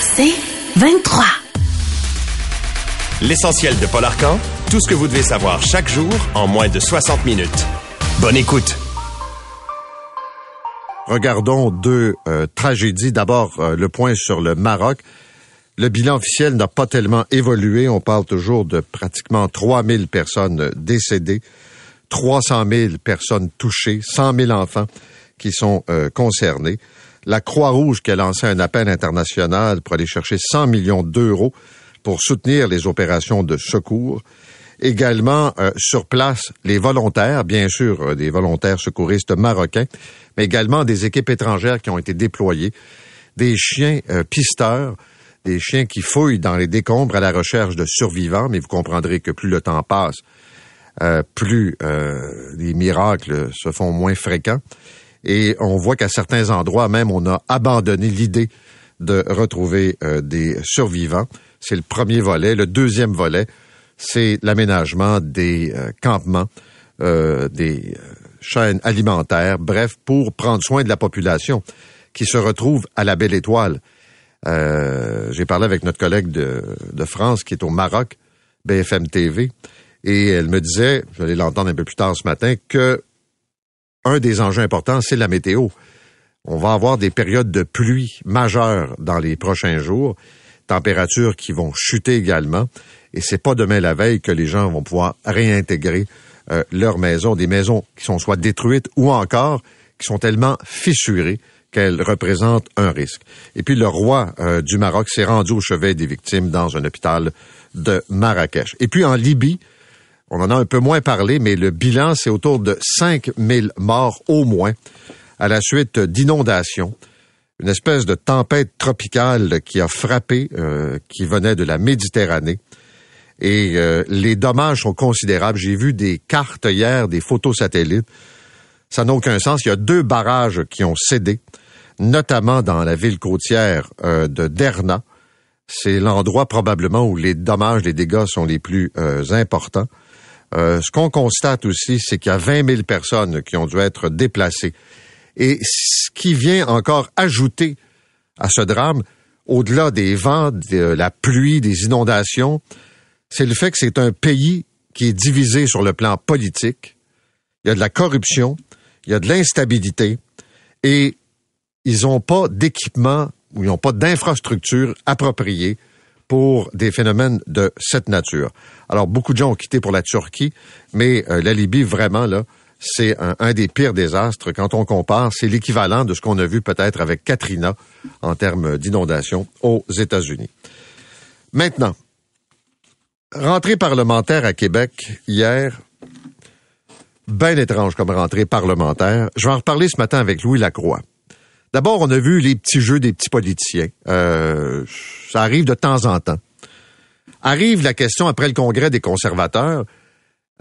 C'est 23. L'essentiel de Paul Arcan, tout ce que vous devez savoir chaque jour en moins de 60 minutes. Bonne écoute. Regardons deux euh, tragédies. D'abord, euh, le point sur le Maroc. Le bilan officiel n'a pas tellement évolué. On parle toujours de pratiquement 3000 personnes décédées, 300 000 personnes touchées, 100 000 enfants qui sont euh, concernés. La Croix-Rouge qui a lancé un appel international pour aller chercher 100 millions d'euros pour soutenir les opérations de secours. Également, euh, sur place, les volontaires, bien sûr, euh, des volontaires secouristes marocains, mais également des équipes étrangères qui ont été déployées, des chiens pisteurs, des chiens qui fouillent dans les décombres à la recherche de survivants, mais vous comprendrez que plus le temps passe, plus les miracles se font moins fréquents. Et on voit qu'à certains endroits même, on a abandonné l'idée de retrouver euh, des survivants. C'est le premier volet. Le deuxième volet, c'est l'aménagement des euh, campements, euh, des chaînes alimentaires, bref, pour prendre soin de la population qui se retrouve à la Belle Étoile. J'ai parlé avec notre collègue de, de, France qui est au Maroc, BFM TV, et elle me disait, je vais l'entendre un peu plus tard ce matin, que un des enjeux importants, c'est la météo. On va avoir des périodes de pluie majeures dans les prochains jours, températures qui vont chuter également, et c'est pas demain la veille que les gens vont pouvoir réintégrer euh, leurs maisons, des maisons qui sont soit détruites ou encore qui sont tellement fissurées qu'elles représentent un risque. Et puis le roi euh, du Maroc s'est rendu au chevet des victimes dans un hôpital de Marrakech. Et puis en Libye, on en a un peu moins parlé, mais le bilan, c'est autour de 5000 morts au moins à la suite d'inondations. Une espèce de tempête tropicale qui a frappé, euh, qui venait de la Méditerranée. Et euh, les dommages sont considérables. J'ai vu des cartes hier, des photos satellites. Ça n'a aucun sens. Il y a deux barrages qui ont cédé, notamment dans la ville côtière euh, de Derna. C'est l'endroit probablement où les dommages, les dégâts sont les plus importants. Euh, ce qu'on constate aussi, c'est qu'il y a 20 000 personnes qui ont dû être déplacées. Et ce qui vient encore ajouter à ce drame, au-delà des vents, de la pluie, des inondations, c'est le fait que c'est un pays qui est divisé sur le plan politique. Il y a de la corruption, il y a de l'instabilité, et ils n'ont pas d'équipement ou ils n'ont pas d'infrastructure appropriée pour des phénomènes de cette nature. Alors, beaucoup de gens ont quitté pour la Turquie, mais euh, la Libye, vraiment, là, c'est un, des pires désastres. Quand on compare, c'est l'équivalent de ce qu'on a vu peut-être avec Katrina en termes d'inondation aux États-Unis. Maintenant, rentrée parlementaire à Québec hier, bien étrange comme rentrée parlementaire. Je vais en reparler ce matin avec Louis Lacroix. D'abord, on a vu les petits jeux des petits politiciens. Euh, ça arrive de temps en temps. Arrive la question après le congrès des conservateurs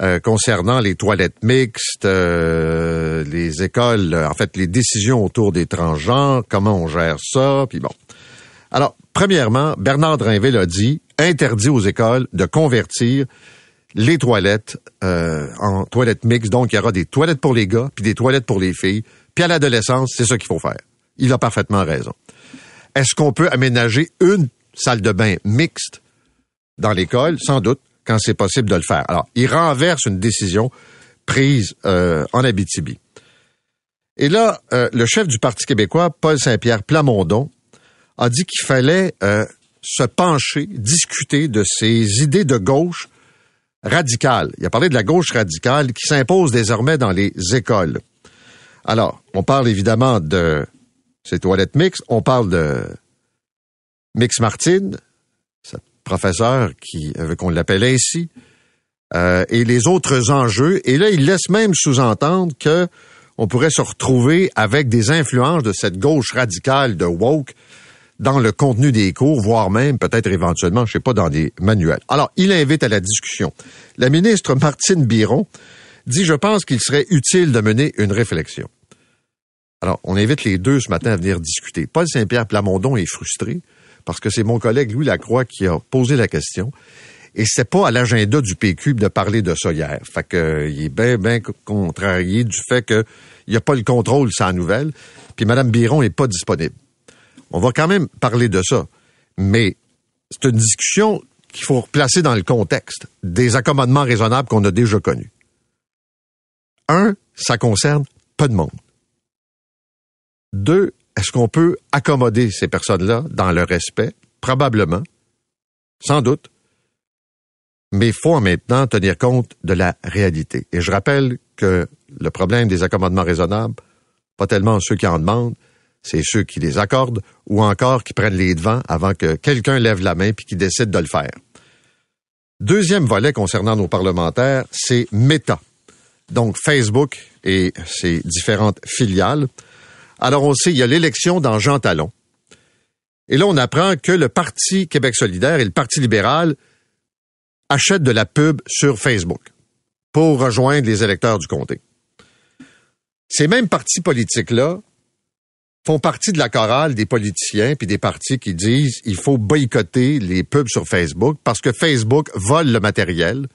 euh, concernant les toilettes mixtes, euh, les écoles, en fait, les décisions autour des transgenres, comment on gère ça, puis bon. Alors, premièrement, Bernard Drinville a dit interdit aux écoles de convertir les toilettes en toilettes mixtes. Donc, il y aura des toilettes pour les gars, puis des toilettes pour les filles. Puis à l'adolescence, c'est ça qu'il faut faire. Il a parfaitement raison. Est-ce qu'on peut aménager une salle de bain mixte dans l'école? Sans doute, quand c'est possible de le faire. Alors, il renverse une décision prise euh, en Abitibi. Et là, euh, le chef du Parti québécois, Paul Saint-Pierre Plamondon, a dit qu'il fallait euh, se pencher, discuter de ces idées de gauche radicales. Il a parlé de la gauche radicale qui s'impose désormais dans les écoles. Alors, on parle évidemment de ces toilettes mixtes. On parle de Mix Martin, cette professeur qui veut qu'on l'appelle ainsi, euh, et les autres enjeux. Et là, il laisse même sous-entendre que on pourrait se retrouver avec des influences de cette gauche radicale de woke dans le contenu des cours, voire même peut-être éventuellement, je sais pas, dans des manuels. Alors, il invite à la discussion. La ministre Martine Biron dit, je pense qu'il serait utile de mener une réflexion. Alors, on invite les deux ce matin à venir discuter. Paul Saint-Pierre Plamondon est frustré parce que c'est mon collègue Louis Lacroix qui a posé la question. Et c'est pas à l'agenda du PQ de parler de ça hier. Fait que, il est bien, bien contrarié du fait qu'il n'y a pas le contrôle sans nouvelle. Puis Mme Biron est pas disponible. On va quand même parler de ça. Mais c'est une discussion qu'il faut replacer dans le contexte des accommodements raisonnables qu'on a déjà connus. Un, ça concerne peu de monde. Deux, est-ce qu'on peut accommoder ces personnes-là dans leur respect? Probablement. Sans doute. Mais il faut temps tenir compte de la réalité. Et je rappelle que le problème des accommodements raisonnables, pas tellement ceux qui en demandent, c'est ceux qui les accordent ou encore qui prennent les devants avant que quelqu'un lève la main puis qui décide de le faire. Deuxième volet concernant nos parlementaires, c'est Meta. Donc Facebook et ses différentes filiales. Alors on sait, il y a l'élection dans Jean Talon. Et là, on apprend que le Parti Québec solidaire et le Parti libéral achètent de la pub sur Facebook pour rejoindre les électeurs du comté. Ces mêmes partis politiques-là font partie de la chorale des politiciens puis des partis qui disent il faut boycotter les pubs sur Facebook parce que Facebook vole le matériel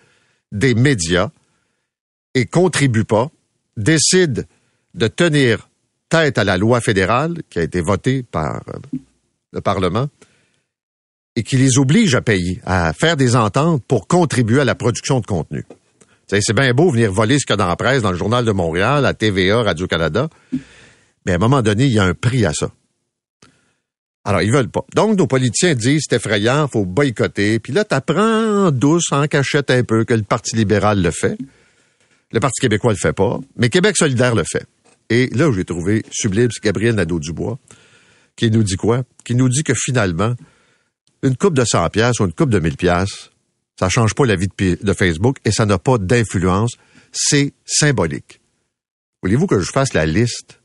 des médias et contribue pas, décide de tenir tête à la loi fédérale qui a été votée par euh, le Parlement et qui les oblige à payer, à faire des ententes pour contribuer à la production de contenu. C'est bien beau venir voler ce qu'il y a dans la presse, dans le Journal de Montréal, à TVA, Radio-Canada, mais à un moment donné, il y a un prix à ça. Alors, ils veulent pas. Donc, nos politiciens disent, c'est effrayant, faut boycotter. Puis là, t'apprends douce, en cachette un peu, que le Parti libéral le fait. Le Parti québécois le fait pas, mais Québec solidaire le fait. Et là où j'ai trouvé sublime, c'est Gabriel Nadeau-Dubois, qui nous dit quoi? Qui nous dit que finalement, une coupe de 100 pièces ou une coupe de 1000 pièces, ça change pas la vie de, Facebook et ça n'a pas d'influence. C'est symbolique. Voulez-vous que je fasse la liste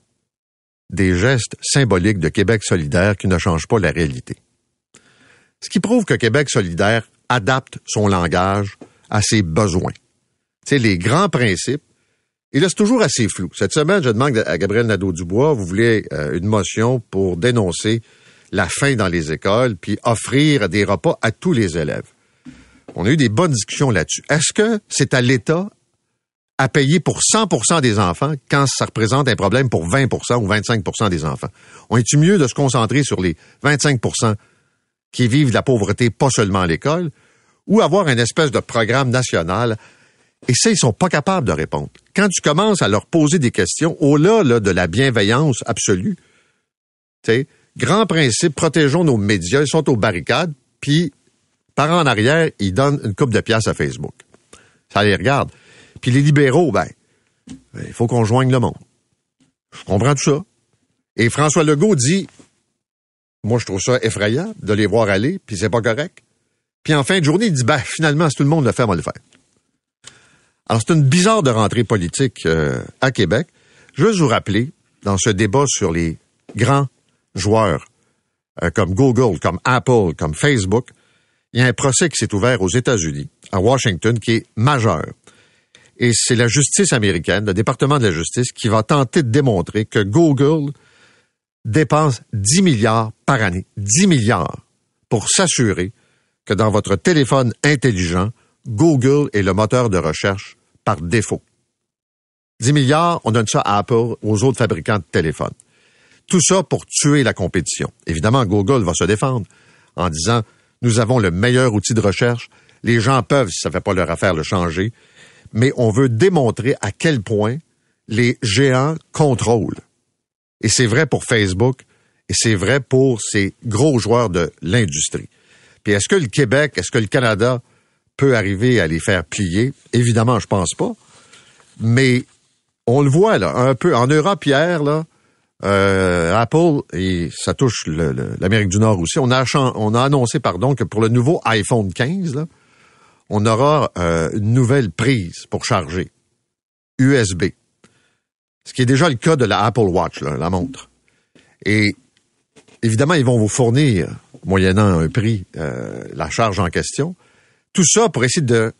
des gestes symboliques de Québec solidaire qui ne changent pas la réalité? Ce qui prouve que Québec solidaire adapte son langage à ses besoins. C'est les grands principes. Et là, c'est toujours assez flou. Cette semaine, je demande à Gabriel Nadeau-Dubois, vous voulez euh, une motion pour dénoncer la faim dans les écoles, puis offrir des repas à tous les élèves. On a eu des bonnes discussions là-dessus. Est-ce que c'est à l'État à payer pour 100% des enfants quand ça représente un problème pour 20% ou 25% des enfants? On est-tu mieux de se concentrer sur les 25% qui vivent de la pauvreté, pas seulement à l'école, ou avoir une espèce de programme national et ça, ils sont pas capables de répondre. Quand tu commences à leur poser des questions, au-delà de la bienveillance absolue, tu grand principe, protégeons nos médias, ils sont aux barricades, puis par en arrière, ils donnent une coupe de pièces à Facebook. Ça les regarde. Puis les libéraux, ben, ben, il faut qu'on joigne le monde. Je comprends tout ça. Et François Legault dit, moi, je trouve ça effrayant de les voir aller, puis c'est pas correct. Puis en fin de journée, il dit, ben, finalement, si tout le monde le fait, on va le faire. Alors, c'est une bizarre de rentrée politique euh, à Québec. Je veux vous rappeler, dans ce débat sur les grands joueurs euh, comme Google, comme Apple, comme Facebook, il y a un procès qui s'est ouvert aux États-Unis, à Washington, qui est majeur. Et c'est la justice américaine, le département de la justice, qui va tenter de démontrer que Google dépense 10 milliards par année, 10 milliards, pour s'assurer que dans votre téléphone intelligent, Google est le moteur de recherche par défaut. 10 milliards, on donne ça à Apple, aux autres fabricants de téléphones. Tout ça pour tuer la compétition. Évidemment, Google va se défendre en disant, nous avons le meilleur outil de recherche. Les gens peuvent, si ça ne fait pas leur affaire, le changer. Mais on veut démontrer à quel point les géants contrôlent. Et c'est vrai pour Facebook et c'est vrai pour ces gros joueurs de l'industrie. Puis est-ce que le Québec, est-ce que le Canada peut arriver à les faire plier. Évidemment, je pense pas. Mais on le voit là, un peu. En Europe hier, là, euh, Apple, et ça touche l'Amérique du Nord aussi, on a, on a annoncé pardon, que pour le nouveau iPhone 15, là, on aura euh, une nouvelle prise pour charger. USB. Ce qui est déjà le cas de la Apple Watch, là, la montre. Et évidemment, ils vont vous fournir, moyennant un prix, euh, la charge en question. Tout ça pour essayer de,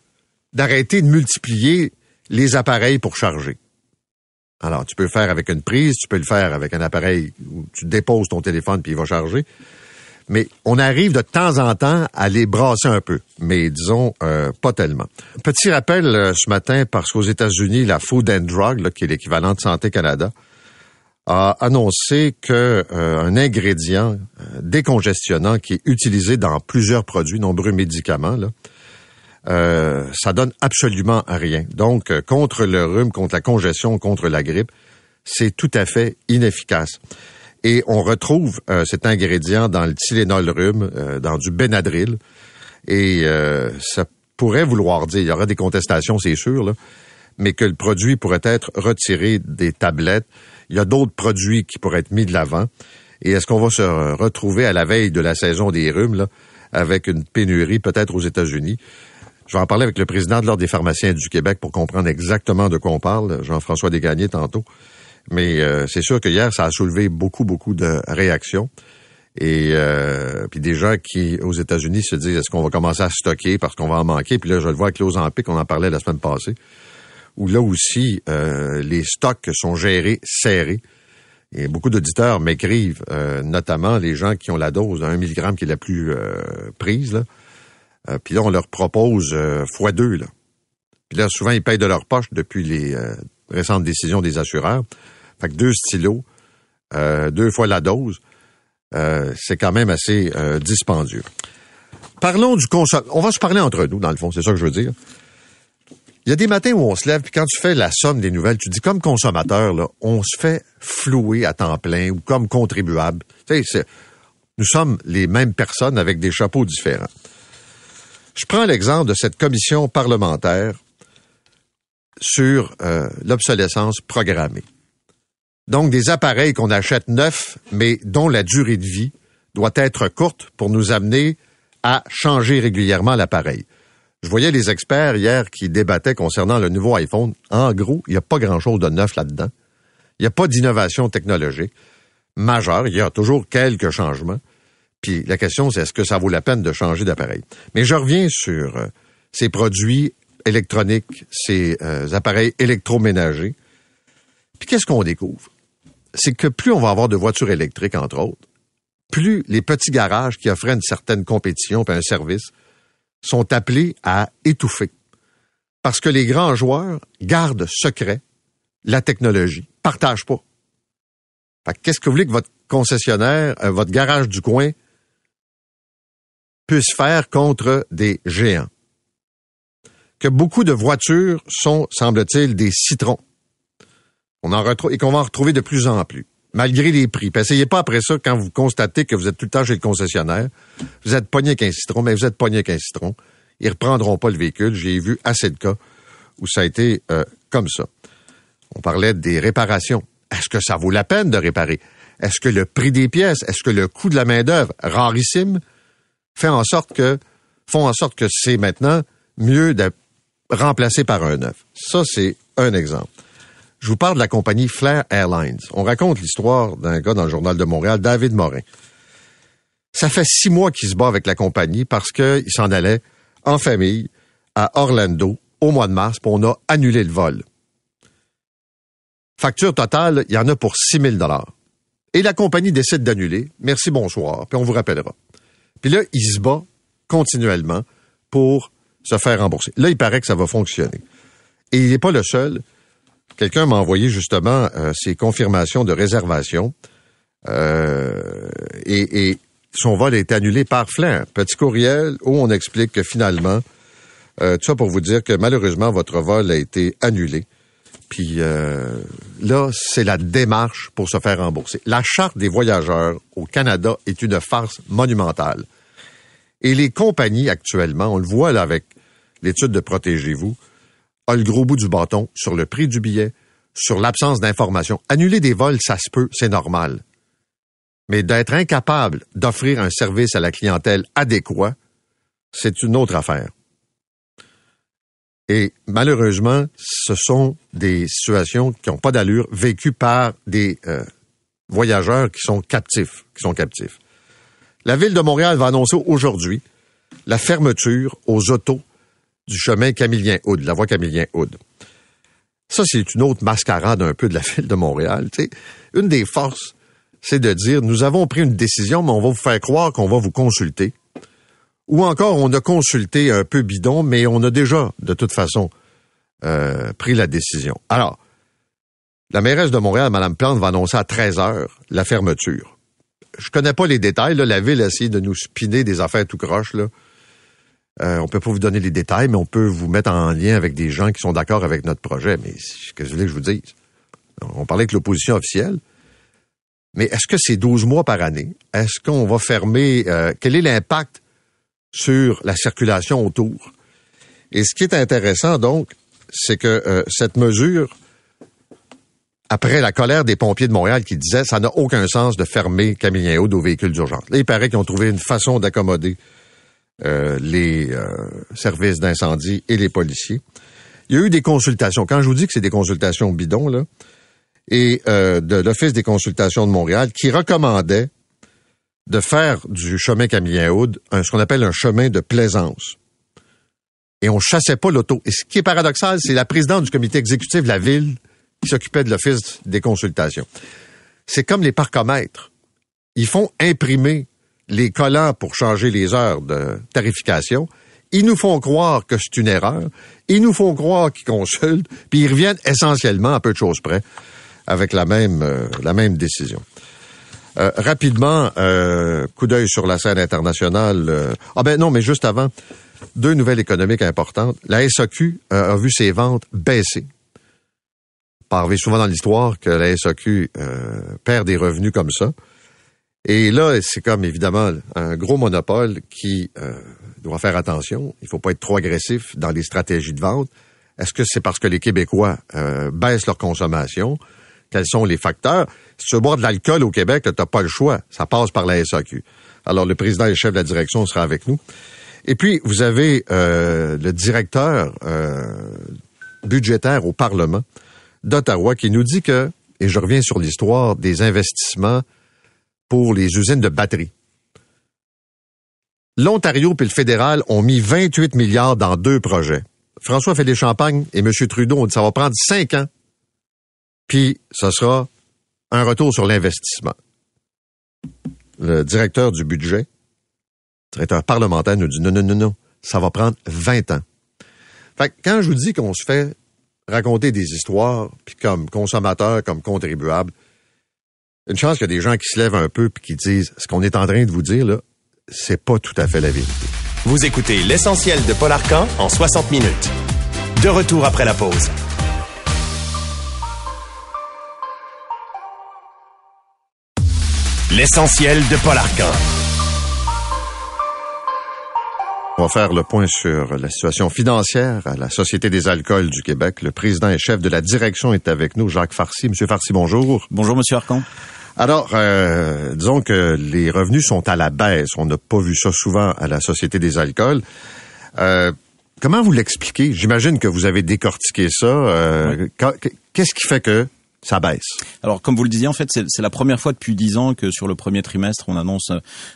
d'arrêter de multiplier les appareils pour charger. Alors, tu peux le faire avec une prise, tu peux le faire avec un appareil où tu déposes ton téléphone puis il va charger. Mais on arrive de temps en temps à les brasser un peu, mais disons euh, pas tellement. Petit rappel euh, ce matin parce qu'aux États-Unis, la Food and Drug, qui est l'équivalent de Santé Canada, a annoncé que euh, un ingrédient euh, décongestionnant qui est utilisé dans plusieurs produits, nombreux médicaments, euh, ça donne absolument rien. Donc, contre le rhume, contre la congestion, contre la grippe, c'est tout à fait inefficace. Et on retrouve cet ingrédient dans le Tylenol rhume, dans du Benadryl, et ça pourrait vouloir dire, il y aura des contestations, c'est sûr, là, mais que le produit pourrait être retiré des tablettes il y a d'autres produits qui pourraient être mis de l'avant. Et est-ce qu'on va se retrouver à la veille de la saison des rhumes, là, avec une pénurie peut-être aux États-Unis? Je vais en parler avec le président de l'Ordre des pharmaciens du Québec pour comprendre exactement de quoi on parle, Jean-François Desgagnés tantôt. Mais euh, c'est sûr que hier, ça a soulevé beaucoup, beaucoup de réactions. Et euh, puis des gens qui, aux États-Unis, se disent est-ce qu'on va commencer à stocker parce qu'on va en manquer? Puis là, je le vois avec l'Ozampic, on en parlait la semaine passée où là aussi, euh, les stocks sont gérés serrés. Et beaucoup d'auditeurs m'écrivent, euh, notamment les gens qui ont la dose à 1 mg qui est la plus euh, prise. Là. Puis là, on leur propose fois deux. Là. Puis là, souvent, ils payent de leur poche depuis les récentes décisions des assureurs. Fait que deux stylos, deux fois la dose, c'est quand même assez dispendieux. Parlons du consommateur. On va se parler entre nous, dans le fond, c'est ça que je veux dire. Il y a des matins où on se lève, puis quand tu fais la somme des nouvelles, tu dis comme consommateur, là, on se fait flouer à temps plein ou comme contribuable. Tu sais, nous sommes les mêmes personnes avec des chapeaux différents. Je prends l'exemple de cette commission parlementaire sur euh, l'obsolescence programmée. Donc, des appareils qu'on achète neufs, mais dont la durée de vie doit être courte pour nous amener à changer régulièrement l'appareil. Je voyais les experts hier qui débattaient concernant le nouveau iPhone. En gros, il n'y a pas grand-chose de neuf là-dedans. Il n'y a pas d'innovation technologique majeure. Il y a toujours quelques changements. Puis la question, c'est est-ce que ça vaut la peine de changer d'appareil? Mais je reviens sur euh, ces produits électroniques, ces euh, appareils électroménagers. Puis qu'est-ce qu'on découvre? C'est que plus on va avoir de voitures électriques, entre autres, plus les petits garages qui offraient une certaine compétition et un service sont appelés à étouffer. Parce que les grands joueurs gardent secret la technologie, partagent pas. qu'est-ce que vous voulez que votre concessionnaire, euh, votre garage du coin faire contre des géants? Que beaucoup de voitures sont, semble-t-il, des citrons. On en retrouve, et qu'on va en retrouver de plus en plus malgré les prix. Essayez pas après ça, quand vous constatez que vous êtes tout le temps chez le concessionnaire, vous êtes pogné avec un citron, mais vous êtes pogné avec un citron. Ils reprendront pas le véhicule. J'ai vu assez de cas où ça a été euh, comme ça. On parlait des réparations. Est-ce que ça vaut la peine de réparer? Est-ce que le prix des pièces, est-ce que le coût de la main-d'œuvre, rarissime, fait en sorte que, font en sorte que c'est maintenant mieux de remplacer par un neuf? Ça, c'est un exemple. Je vous parle de la compagnie Flair Airlines. On raconte l'histoire d'un gars dans le journal de Montréal, David Morin. Ça fait six mois qu'il se bat avec la compagnie parce qu'il s'en allait en famille à Orlando au mois de mars, pour on a annulé le vol. Facture totale, il y en a pour 6 000 Et la compagnie décide d'annuler. Merci, bonsoir, puis on vous rappellera. Puis là, il se bat continuellement pour se faire rembourser. Là, il paraît que ça va fonctionner. Et il n'est pas le seul. Quelqu'un m'a envoyé justement euh, ses confirmations de réservation euh, et, son vol été annulé par Flair. Petit courriel où on explique que finalement, euh, tout ça pour vous dire que malheureusement votre vol a été annulé. Puis là, c'est la démarche pour se faire rembourser. La charte des voyageurs au Canada est une farce monumentale. Et les compagnies actuellement, on le voit avec l'étude de Protégez-vous, a le gros bout du bâton sur le prix du billet, sur l'absence d'information. Annuler des vols, ça se peut, c'est normal. Mais d'être incapable d'offrir un service à la clientèle adéquat, c'est une autre affaire. Et malheureusement, ce sont des situations qui n'ont pas d'allure, vécues par des euh, voyageurs qui sont captifs, qui sont captifs. La ville de Montréal va annoncer aujourd'hui la fermeture aux autos du chemin Camillien-Houd, la voie Camillien-Houd. Ça, c'est une autre mascarade un peu de la ville de Montréal. Une des forces, c'est de dire, nous avons pris une décision, mais on va vous faire croire qu'on va vous consulter. Ou encore, on a consulté un peu bidon, mais on a déjà, de toute façon, euh, pris la décision. Alors, la mairesse de Montréal, Mme Plante, va annoncer à 13 heures la fermeture. Je connais pas les détails. La ville a essayé de nous spinner des affaires tout croche. Là. Euh, on peut pas vous donner les détails, mais on peut vous mettre en lien avec des gens qui sont d'accord avec notre projet. Mais qu'est-ce que vous voulez que je vous dise? On parlait avec l'opposition officielle. Mais est-ce que c'est 12 mois par année? Est-ce qu'on va fermer? Euh, quel est l'impact sur la circulation autour? Et ce qui est intéressant, donc, c'est que euh, cette mesure, après la colère des pompiers de Montréal qui disaient ça n'a aucun sens de fermer Camillien Aude aux véhicules d'urgence. Là, il paraît qu'ils ont trouvé une façon d'accommoder euh, les services d'incendie et les policiers. Il y a eu des consultations. Quand je vous dis que c'est des consultations bidons, là, et euh, de l'Office des consultations de Montréal qui recommandait de faire du chemin Camillien-Aude ce qu'on appelle un chemin de plaisance. Et on chassait pas l'auto. Et ce qui est paradoxal, c'est la présidente du comité exécutif de la ville qui s'occupait de l'Office des consultations. C'est comme les parcomètres. Ils font imprimer les collants pour changer les heures de tarification. Ils nous font croire que c'est une erreur. Ils nous font croire qu'ils consultent, puis ils reviennent essentiellement à peu de choses près avec la même, euh, la même décision. Euh, rapidement, euh, coup d'œil sur la scène internationale. ah ben non, mais juste avant, deux nouvelles économiques importantes. La SAQ a vu ses ventes baisser. Pas souvent dans l'histoire que la SAQ perd des revenus comme ça. Et là, c'est comme évidemment un gros monopole qui doit faire attention. Il faut pas être trop agressif dans les stratégies de vente. Est-ce que c'est parce que les Québécois baissent leur consommation? quels sont les facteurs? Si tu veux boire de l'alcool au Québec, tu n'as pas le choix. Ça passe par la SAQ. Alors, le président et chef de la direction sera avec nous. Et puis, vous avez euh, le directeur euh, budgétaire au Parlement d'Ottawa qui nous dit que, et je reviens sur l'histoire des investissements pour les usines de batterie. L'Ontario et le fédéral ont mis 28 milliards dans deux projets. François Félix-Champagne et M. Trudeau ont dit ça va prendre cinq ans puis ce sera un retour sur l'investissement. Le directeur du budget, le directeur parlementaire nous dit non, non, non, non, ça va prendre 20 ans. Fait que quand je vous dis qu'on se fait raconter des histoires, puis comme consommateur, comme contribuable, une chance qu'il y a des gens qui se lèvent un peu puis qui disent ce qu'on est en train de vous dire là, c'est pas tout à fait la vérité. Vous écoutez l'essentiel de Paul Arcan en 60 minutes. De retour après la pause. L'essentiel de Paul Arcan. On va faire le point sur la situation financière à la Société des alcools du Québec. Le président et chef de la direction est avec nous, Jacques Farcy. Monsieur Farcy, bonjour. Bonjour, Monsieur Arcan. Alors, euh, disons que les revenus sont à la baisse. On n'a pas vu ça souvent à la Société des alcools. Euh, comment vous l'expliquez? J'imagine que vous avez décortiqué ça. Euh, qu'est-ce qui fait que Alors, comme vous le disiez, en fait, c'est la première fois depuis dix ans que sur le premier trimestre, on annonce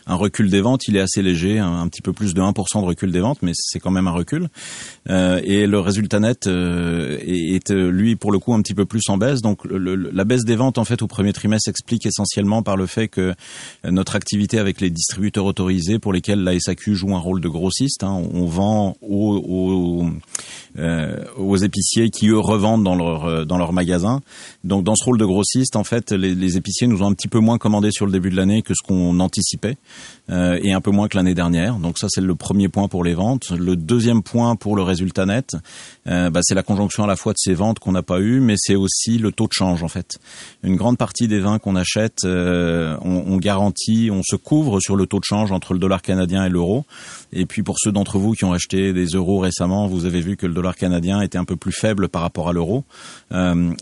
un recul des ventes. Il est assez léger, un, petit peu plus de 1% de recul des ventes, mais c'est quand même un recul. Euh, et le résultat net euh, est, lui, pour le coup, un petit peu plus en baisse. Donc, la baisse des ventes, en fait, au premier trimestre s'explique essentiellement par le fait que notre activité avec les distributeurs autorisés, pour lesquels la SAQ joue un rôle de grossiste, hein, on vend aux, aux, euh, aux épiciers qui, eux, revendent dans leur, dans leur magasin. Donc dans ce rôle de grossiste, en fait, les, épiciers nous ont un petit peu moins commandé sur le début de l'année que ce qu'on anticipait euh, et un peu moins que l'année dernière. Donc ça, c'est le premier point pour les ventes. Le deuxième point pour le résultat net, euh, bah, c'est la conjonction à la fois de ces ventes qu'on n'a pas eues, mais c'est aussi le taux de change en fait. Une grande partie des vins qu'on achète, euh, on, on garantit, on se couvre sur le taux de change entre le dollar canadien et l'euro. Et puis pour ceux d'entre vous qui ont acheté des euros récemment, vous avez vu que le dollar canadien était un peu plus faible par rapport à l'euro.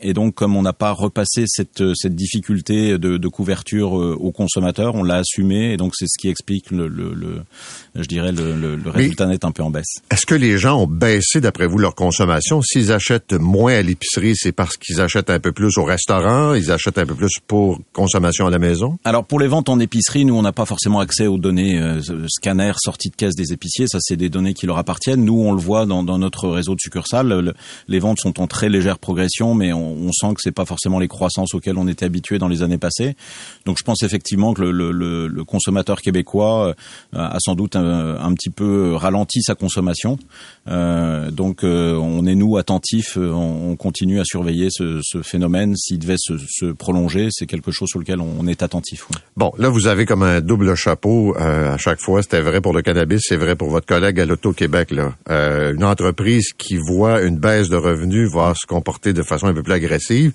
Et donc comme on n'a pas repassé cette, cette difficulté de, de couverture aux consommateurs, on l'a assumé. Et donc c'est ce qui explique le, le, le je dirais le, le résultat net un peu en baisse. Est-ce que les gens ont baissé d'après vous leur consommation? S'ils achètent moins à l'épicerie, c'est parce qu'ils achètent un peu plus au restaurant, ils achètent un peu plus pour consommation à la maison? Alors pour les ventes en épicerie, nous on n'a pas forcément accès aux données euh, scanner sorties de caisse des épiciers, ça c'est des données qui leur appartiennent. Nous, on le voit dans, notre réseau de succursales, les ventes sont en très légère progression, mais on, sent que c'est pas forcément les croissances auxquelles on était habitué dans les années passées. Donc je pense effectivement que le, le, le consommateur québécois a sans doute un, petit peu ralenti sa consommation. donc on est nous attentifs, on, on continue à surveiller ce, ce phénomène s'il devait se, se prolonger. C'est quelque chose sur lequel on, est attentif. Bon, là vous avez comme un double chapeau à chaque fois. C'était vrai pour le cannabis, c'est vrai pour votre collègue à l'Auto-Québec. Là, une entreprise qui voit une baisse de revenus va se comporter de façon un peu plus agressive.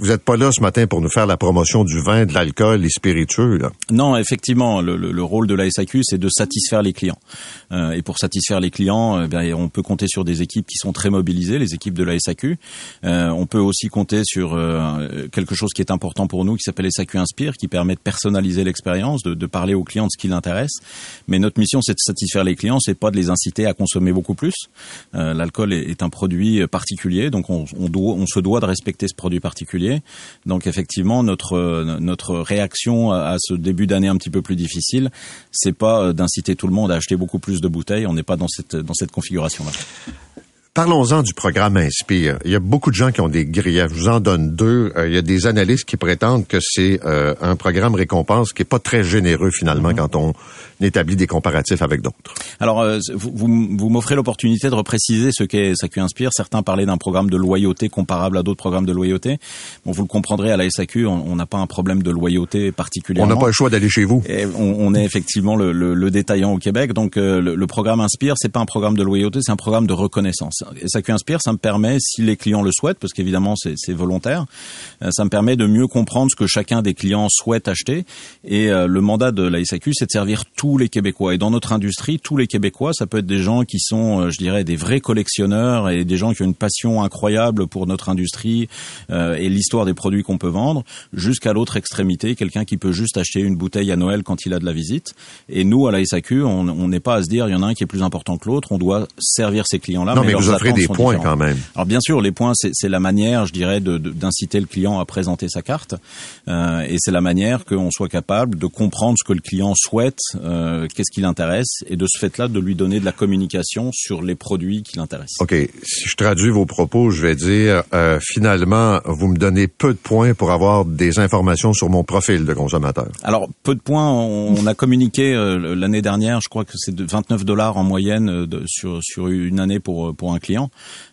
Vous n'êtes pas là ce matin pour nous faire la promotion du vin, de l'alcool, les spiritueux. Non, effectivement, le, le, rôle de la SAQ, c'est de satisfaire les clients. Euh, et pour satisfaire les clients, eh on peut compter sur des équipes qui sont très mobilisées, les équipes de la SAQ. Euh, on peut aussi compter sur euh, quelque chose qui est important pour nous, qui s'appelle SAQ Inspire, qui permet de personnaliser l'expérience, de, de, parler aux clients de ce qui l'intéresse. Mais notre mission, c'est de satisfaire les clients, c'est pas de les inciter à consommer beaucoup plus. Euh, l'alcool est, est, un produit particulier, donc on, on, doit, on se doit de respecter ce produit particulier. Donc effectivement, notre notre réaction à ce début d'année un petit peu plus difficile, c'est pas d'inciter tout le monde à acheter beaucoup plus de bouteilles. On n'est pas dans cette dans cette configuration là. Parlons-en du programme Inspire. Il y a beaucoup de gens qui ont des griefs. Je vous en donne deux. Euh, il y a des analystes qui prétendent que c'est euh, un programme récompense qui est pas très généreux finalement mm-hmm. quand on établit des comparatifs avec d'autres. Alors, euh, vous, vous, m'offrez l'opportunité de repréciser ce qu'est SAQ Inspire. Certains parlaient d'un programme de loyauté comparable à d'autres programmes de loyauté. Bon, vous le comprendrez, à la SAQ, on n'a pas un problème de loyauté particulièrement. On n'a pas le choix d'aller chez vous. Et on, est effectivement le, le, le, détaillant au Québec. Donc, le, le, programme Inspire, c'est pas un programme de loyauté, c'est un programme de reconnaissance. SAQ Inspire, ça me permet, si les clients le souhaitent, parce qu'évidemment c'est volontaire, euh, ça me permet de mieux comprendre ce que chacun des clients souhaite acheter. Et euh, le mandat de la SAQ, c'est de servir tous les Québécois. Et dans notre industrie, tous les Québécois, ça peut être des gens qui sont, euh, je dirais, des vrais collectionneurs et des gens qui ont une passion incroyable pour notre industrie et l'histoire des produits qu'on peut vendre, jusqu'à l'autre extrémité, quelqu'un qui peut juste acheter une bouteille à Noël quand il a de la visite. Et nous, à la SAQ, on n'est pas à se dire, il y en a un qui est plus important que l'autre. On doit servir ces clients-là. Non, mais, vous offrez des points quand même. Alors bien sûr, les points, c'est la manière, je dirais, d'inciter le client à présenter sa carte, euh, et c'est la manière qu'on soit capable de comprendre ce que le client souhaite, euh, qu'est-ce qui l'intéresse, et de ce fait-là, de lui donner de la communication sur les produits qui l'intéressent. Ok, si je traduis vos propos, je vais dire euh, finalement, vous me donnez peu de points pour avoir des informations sur mon profil de consommateur. Alors peu de points, on, a communiqué euh, l'année dernière, je crois que c'est de 29 dollars en moyenne euh, de, sur sur une année pour pour un client.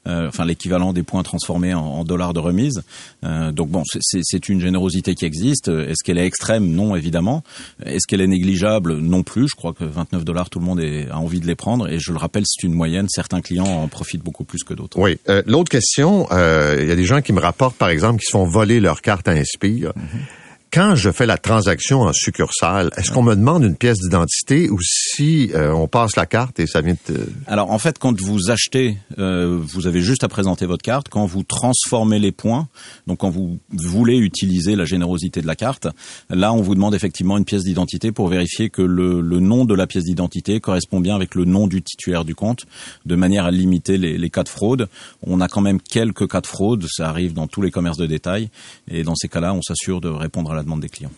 Euh, enfin l'équivalent des points transformés en, dollars de remise. Euh, donc bon, c'est une générosité qui existe. Est-ce qu'elle est extrême? Non, évidemment. Est-ce qu'elle est négligeable? Non plus. Je crois que 29 dollars, tout le monde a envie de les prendre. Et je le rappelle, c'est une moyenne. Certains clients en profitent beaucoup plus que d'autres. Oui. Euh, l'autre question, il y a des gens qui me rapportent, par exemple, qui se font voler leur carte à Inspire. Mm-hmm quand je fais la transaction en succursale, est-ce qu'on me demande une pièce d'identité ou si euh, on passe la carte et ça vient de... Alors en fait, quand vous achetez, euh, vous avez juste à présenter votre carte. Quand vous transformez les points, donc quand vous voulez utiliser la générosité de la carte, là on vous demande effectivement une pièce d'identité pour vérifier que le, le nom de la pièce d'identité correspond bien avec le nom du titulaire du compte, de manière à limiter les, les cas de fraude. On a quand même quelques cas de fraude, ça arrive dans tous les commerces de détail, et dans ces cas-là, on s'assure de répondre à la demande des clients.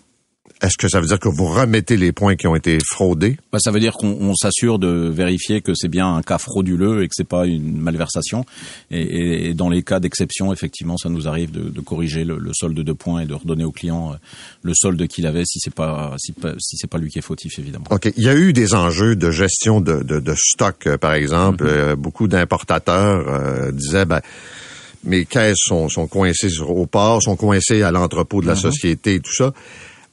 Est-ce que ça veut dire que vous remettez les points qui ont été fraudés? Bah, Ça veut dire qu'on s'assure de vérifier que c'est bien un cas frauduleux et que c'est pas une malversation. Et, et dans les cas d'exception, effectivement, ça nous arrive de, de corriger le, le, solde de points et de redonner au client euh, le solde qu'il avait si c'est pas si, si c'est pas lui qui est fautif, évidemment. Ok. Il y a eu des enjeux de gestion de, de, de stock, euh, par exemple. Mm-hmm. Euh, beaucoup d'importateurs disaient ben mes caisses sont, sont coincées au port, sont coincées à l'entrepôt de la mm-hmm. société et tout ça.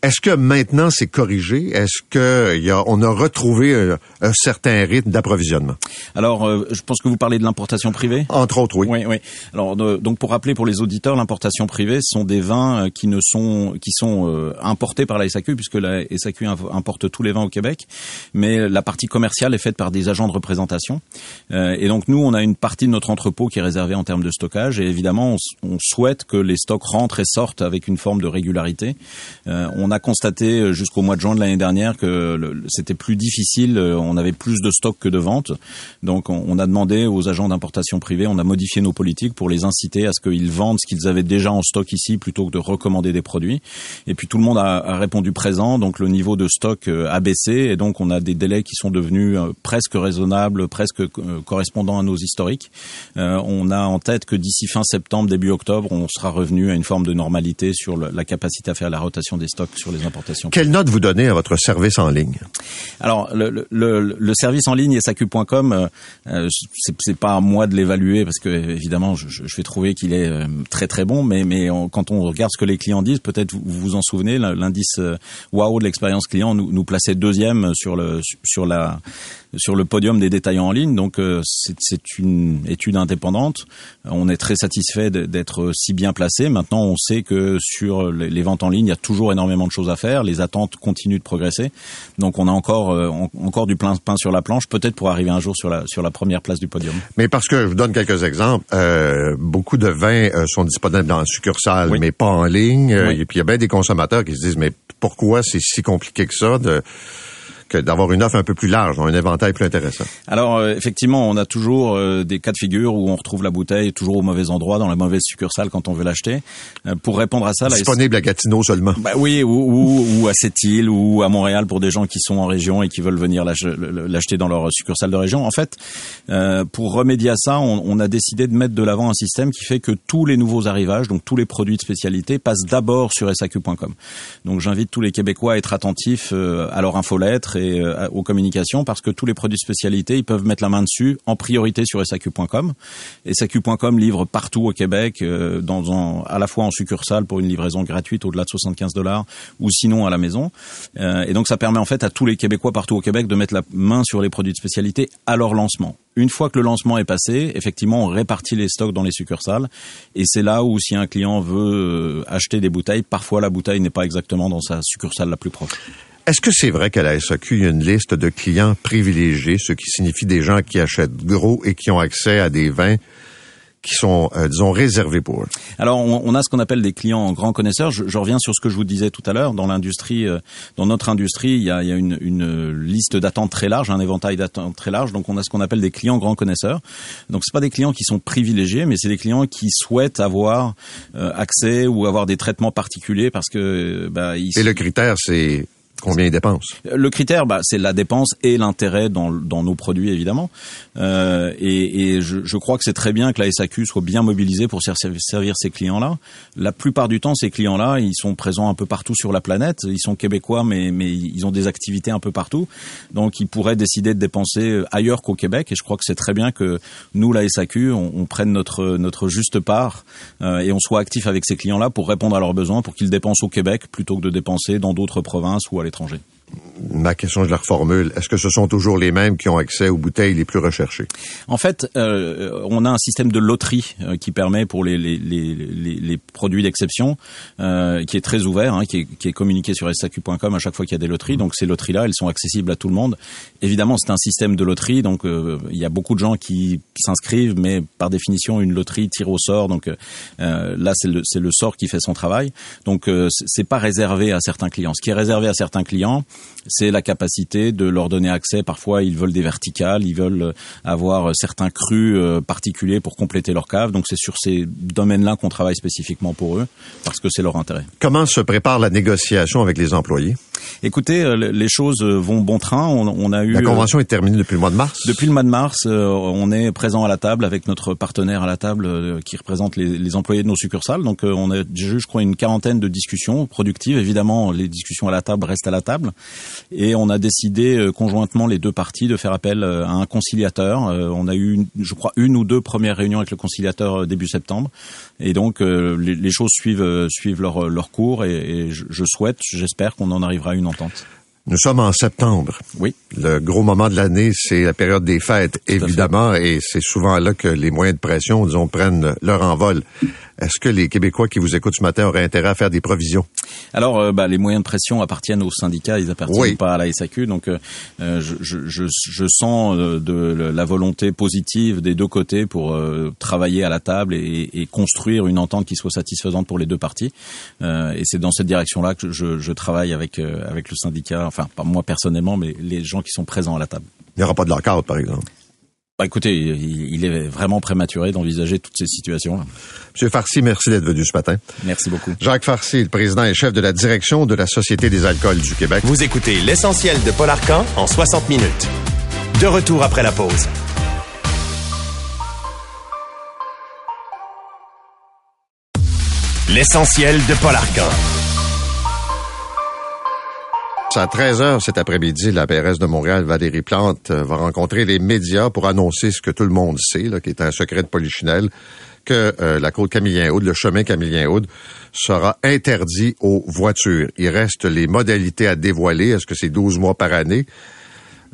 Est-ce que maintenant c'est corrigé? Est-ce que y a, on a retrouvé un, un certain rythme d'approvisionnement? Alors, euh, je pense que vous parlez de l'importation privée? Entre autres, oui. Oui, oui. Alors, donc pour rappeler pour les auditeurs, l'importation privée ce sont des vins euh, qui ne sont qui sont euh, importés par la SAQ puisque la SAQ importe tous les vins au Québec, mais la partie commerciale est faite par des agents de représentation. et donc nous, on a une partie de notre entrepôt qui est réservée en termes de stockage et évidemment, on, on souhaite que les stocks rentrent et sortent avec une forme de régularité. on a constaté jusqu'au mois de juin de l'année dernière que c'était plus difficile, on avait plus de stock que de ventes. Donc on, a demandé aux agents d'importation privée, on a modifié nos politiques pour les inciter à ce qu'ils vendent ce qu'ils avaient déjà en stock ici plutôt que de recommander des produits. Et puis tout le monde a, a répondu présent, donc le niveau de stock a baissé et donc on a des délais qui sont devenus presque raisonnables, presque correspondant à nos historiques. Euh, on a en tête que d'ici fin septembre, début octobre, on sera revenu à une forme de normalité sur la capacité à faire la rotation des stocks sur les importations. Quelle note vous donnez à votre service en ligne? Alors, le, le, le, service en ligne SAQ.com, euh, euh c'est pas à moi de l'évaluer parce que évidemment, je, je vais trouver qu'il est euh, très très bon, mais mais quand on regarde ce que les clients disent, peut-être vous vous en souvenez, l'indice Wow de l'expérience client nous, nous plaçait deuxième sur le sur la sur le podium des détaillants en ligne. Donc euh, c'est une étude indépendante. On est très satisfait d'être si bien placé. Maintenant, on sait que sur les ventes en ligne, il y a toujours énormément de choses à faire. Les attentes continuent de progresser. Donc on a encore euh, encore du plein pain sur la planche, peut-être pour arriver un jour sur la sur la première place du podium. Mais parce que je vous donne quelques exemples, euh, beaucoup de vins sont disponibles dans la succursale, mais pas en ligne. Et puis il y a bien des consommateurs qui se disent mais pourquoi c'est si compliqué que ça de d'avoir une offre un peu plus large, un éventail plus intéressant. Alors euh, effectivement, on a toujours euh, des cas de figure où on retrouve la bouteille toujours au mauvais endroit, dans la mauvaise succursale quand on veut l'acheter. Euh, pour répondre à ça, disponible à Gatineau seulement. Bah oui, ou, ou, ou, à Sept-Îles ou à Montréal pour des gens qui sont en région et qui veulent venir l'acheter dans leur succursale de région. En fait, pour remédier à ça, on, on a décidé de mettre de l'avant un système qui fait que tous les nouveaux arrivages, donc tous les produits de spécialité, passent d'abord sur saq.com. Donc j'invite tous les Québécois à être attentifs à leur infolettre et euh, aux communications parce que tous les produits de spécialité, ils peuvent mettre la main dessus en priorité sur SAQ.com. SAQ.com livre partout au Québec, euh, à la fois en succursale pour une livraison gratuite au-delà de 75 dollars ou sinon à la maison. Euh, et donc ça permet en fait à tous les Québécois partout au Québec de mettre la main sur les produits de spécialité à leur lancement. Une fois que le lancement est passé, effectivement, on répartit les stocks dans les succursales. Et c'est là où, si un client veut acheter des bouteilles, parfois la bouteille n'est pas exactement dans sa succursale la plus proche. Est-ce que c'est vrai qu'à la SAQ, il y a une liste de clients privilégiés, ce qui signifie des gens qui achètent gros et qui ont accès à des vins qui sont, euh, disons, réservés pour eux? Alors, on, a ce qu'on appelle des clients grands connaisseurs. Je, je, reviens sur ce que je vous disais tout à l'heure. Dans l'industrie, euh, dans notre industrie, il y a, il y a une, une, liste d'attente très large, un éventail d'attente très large. Donc, on a ce qu'on appelle des clients grands connaisseurs. Donc, c'est pas des clients qui sont privilégiés, mais c'est des clients qui souhaitent avoir euh, accès ou avoir des traitements particuliers parce que bah, ils... Et le critère, c'est Combien ils dépensent Le critère, bah, c'est la dépense et l'intérêt dans, nos produits, évidemment. Euh, et, et je, je, crois que c'est très bien que la SAQ soit bien mobilisée pour servir ces clients-là. La plupart du temps, ces clients-là, ils sont présents un peu partout sur la planète. Ils sont québécois, mais, mais ils ont des activités un peu partout. Donc, ils pourraient décider de dépenser ailleurs qu'au Québec. Et je crois que c'est très bien que nous, la SAQ, on, on prenne notre, notre juste part euh, et on soit actif avec ces clients-là pour répondre à leurs besoins, pour qu'ils dépensent au Québec plutôt que de dépenser dans d'autres provinces ou à l'étranger ma question, je la reformule. Est-ce que ce sont toujours les mêmes qui ont accès aux bouteilles les plus recherchées? En fait, euh, on a un système de loterie euh, qui permet pour les, les, les, les produits d'exception, euh, qui est très ouvert, hein, qui, est, qui, est, communiqué sur saq.com à chaque fois qu'il y a des loteries. Donc ces loteries-là, elles sont accessibles à tout le monde. Évidemment, c'est un système de loterie, donc euh, il y a beaucoup de gens qui s'inscrivent, mais par définition, une loterie tire au sort. Donc euh, là, c'est le, le, sort qui fait son travail. Donc c'est pas réservé à certains clients. Ce qui est réservé à certains clients, c'est la capacité de leur donner accès. Parfois, ils veulent des verticales, ils veulent euh, avoir certains crus euh, particuliers pour compléter leur cave. Donc, c'est sur ces domaines-là qu'on travaille spécifiquement pour eux, parce que c'est leur intérêt. Comment se prépare la négociation avec les employés? Écoutez, euh, les choses vont bon train. On, a eu la convention est terminée depuis le mois de mars? Depuis le mois de mars, on est présent à la table avec notre partenaire à la table qui représente les, employés de nos succursales. Donc, on a déjà eu, je crois, une quarantaine de discussions productives. Évidemment, les discussions à la table restent à la table. Et on a décidé euh, conjointement les deux parties de faire appel euh, à un conciliateur. Euh, on a eu, je crois, une ou deux premières réunions avec le conciliateur début septembre. Et donc les, choses suivent suivent leur, leur cours et, je, souhaite, j'espère qu'on en arrivera à une entente. Nous sommes en septembre. Oui. Le gros moment de l'année, c'est la période des fêtes, évidemment, et c'est souvent là que les moyens de pression, disons, prennent leur envol. Est-ce que les Québécois qui vous écoutent ce matin auraient intérêt à faire des provisions? Alors, euh, bah, les moyens de pression appartiennent aux syndicats, ils appartiennent pas à la SAQ. Donc, euh, euh, je, je, je, sens de la volonté positive des deux côtés pour travailler à la table et, et, construire une entente qui soit satisfaisante pour les deux parties. et c'est dans cette direction-là que je, je, travaille avec avec le syndicat. Enfin, pas moi personnellement, mais les gens qui sont présents à la table. Il n'y aura pas de lockout, par exemple? Bah, écoutez, il est vraiment prématuré d'envisager toutes ces situations-là. Monsieur Farcy, merci d'être venu ce matin. Merci beaucoup. Jacques Farcy, le président et chef de la direction de la Société des alcools du Québec. Vous écoutez l'essentiel de Paul Arcan en 60 minutes. De retour après la pause. L'essentiel de Paul Arcan. À 13h cet après-midi, la PRS de Montréal, Valérie Plante, euh, va rencontrer les médias pour annoncer ce que tout le monde sait, là, qui est un secret de polichinelle, que euh, la côte Camillien-Aude, le chemin Camillien-Aude, sera interdit aux voitures. Il reste les modalités à dévoiler. Est-ce que c'est 12 mois par année?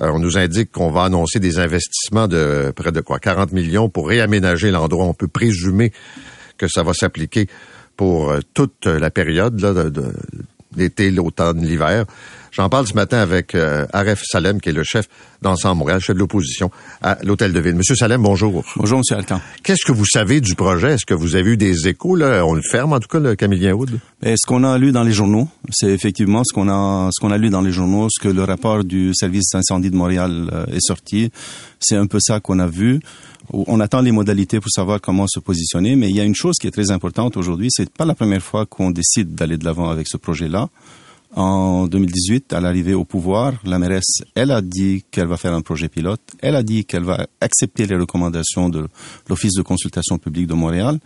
Euh, on nous indique qu'on va annoncer des investissements de près de quoi? 40 millions pour réaménager l'endroit. On peut présumer que ça va s'appliquer pour toute la période là, de l'été, l'automne, l'hiver. J'en parle ce matin avec euh, Aref Salem, qui est le chef d'Ensemble Montréal, chef de l'opposition à l'Hôtel de Ville. Monsieur Salem, bonjour. Bonjour, Monsieur Alcan. Qu'est-ce que vous savez du projet? Est-ce que vous avez eu des échos? Là? On le ferme, en tout cas, le Camillien Wood? Ben, ce qu'on a lu dans les journaux, c'est effectivement ce qu'on a, ce qu'on a lu dans les journaux, ce que le rapport du service d'incendie de Montréal euh, est sorti. C'est un peu ça qu'on a vu. On attend les modalités pour savoir comment se positionner, mais il y a une chose qui est très importante aujourd'hui, c'est pas la première fois qu'on décide d'aller de l'avant avec ce projet-là. En 2018, à l'arrivée au pouvoir, la mairesse, elle a dit qu'elle va faire un projet pilote. Elle a dit qu'elle va accepter les recommandations de l'Office de consultation publique de Montréal.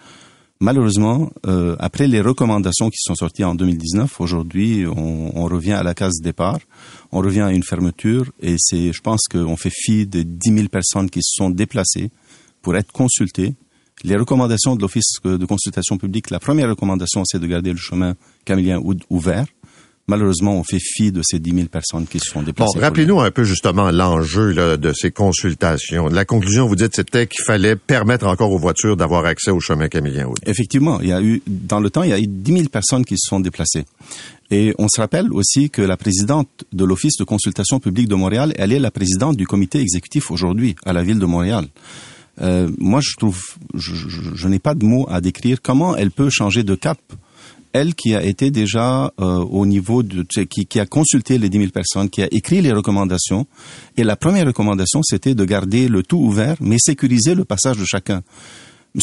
Malheureusement, euh, après les recommandations qui sont sorties en 2019, aujourd'hui, on, on, revient à la case départ, on revient à une fermeture, et c'est, je pense qu'on fait fi de 10 000 personnes qui se sont déplacées pour être consultées. Les recommandations de l'Office de consultation publique, la première recommandation, c'est de garder le chemin Camillien ouvert malheureusement, on fait fi de ces 10 000 personnes qui se sont déplacées. Bon, rappelez-nous un peu justement l'enjeu de ces consultations. La conclusion, vous dites, c'était qu'il fallait permettre encore aux voitures d'avoir accès au chemin Camillien. Effectivement, il y a eu dans le temps, il y a eu 10 000 personnes qui se sont déplacées. Et on se rappelle aussi que la présidente de l'Office de consultation publique de Montréal, elle est la présidente du comité exécutif aujourd'hui à la ville de Montréal. Euh, moi, je trouve, je, je n'ai pas de mots à décrire comment elle peut changer de cap elle qui a été déjà euh, au niveau de qui, qui, a consulté les 10 000 personnes, qui a écrit les recommandations. Et la première recommandation, c'était de garder le tout ouvert, mais sécuriser le passage de chacun.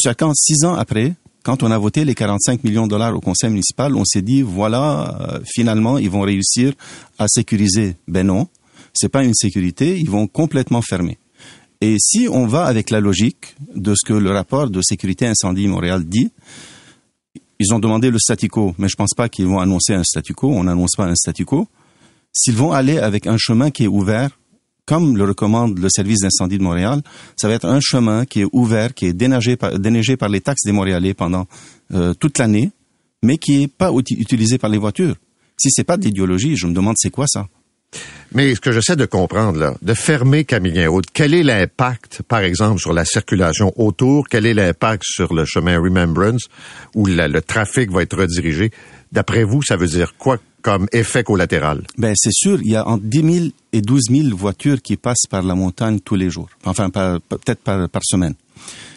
Akan, six ans après, quand on a voté les 45 millions de dollars au conseil municipal, on s'est dit voilà, euh, finalement, ils vont réussir à sécuriser. Ben non, c'est pas une sécurité, ils vont complètement fermer. Et si on va avec la logique de ce que le rapport de sécurité incendie Montréal dit, ils ont demandé le statu quo, mais je pense pas qu'ils vont annoncer un statu quo. On n'annonce pas un statu quo. S'ils vont aller avec un chemin qui est ouvert, comme le recommande le service d'incendie de Montréal, ça va être un chemin qui est ouvert, qui est déneigé par, déneigé par les taxes des Montréalais pendant euh, toute l'année, mais qui n'est pas utilisé par les voitures. Si c'est pas de l'idéologie, je me demande c'est quoi ça. Mais ce que j'essaie de comprendre, là, de fermer Camillien Route, quel est l'impact, par exemple, sur la circulation autour? Quel est l'impact sur le chemin Remembrance où le trafic va être redirigé? D'après vous, ça veut dire quoi comme effet collatéral? Ben, c'est sûr, il y a entre 10 000 et 12 000 voitures qui passent par la montagne tous les jours. Enfin, peut-être par semaine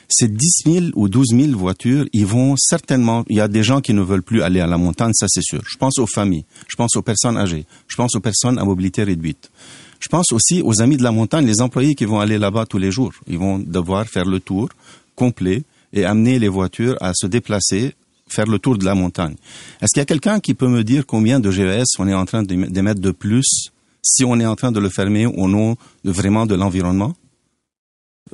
ces 10 000 ou 12 000 voitures, ils vont certainement, il y a des gens qui ne veulent plus aller à la montagne, ça c'est sûr. Je pense aux familles, je pense aux personnes âgées, je pense aux personnes à mobilité réduite. Je pense aussi aux amis de la montagne, les employés qui vont aller là-bas tous les jours. Ils vont devoir faire le tour complet et amener les voitures à se déplacer, faire le tour de la montagne. Est-ce qu'il y a quelqu'un qui peut me dire combien de GES on est en train d'émettre de plus si on est en train de le fermer au nom vraiment de l'environnement?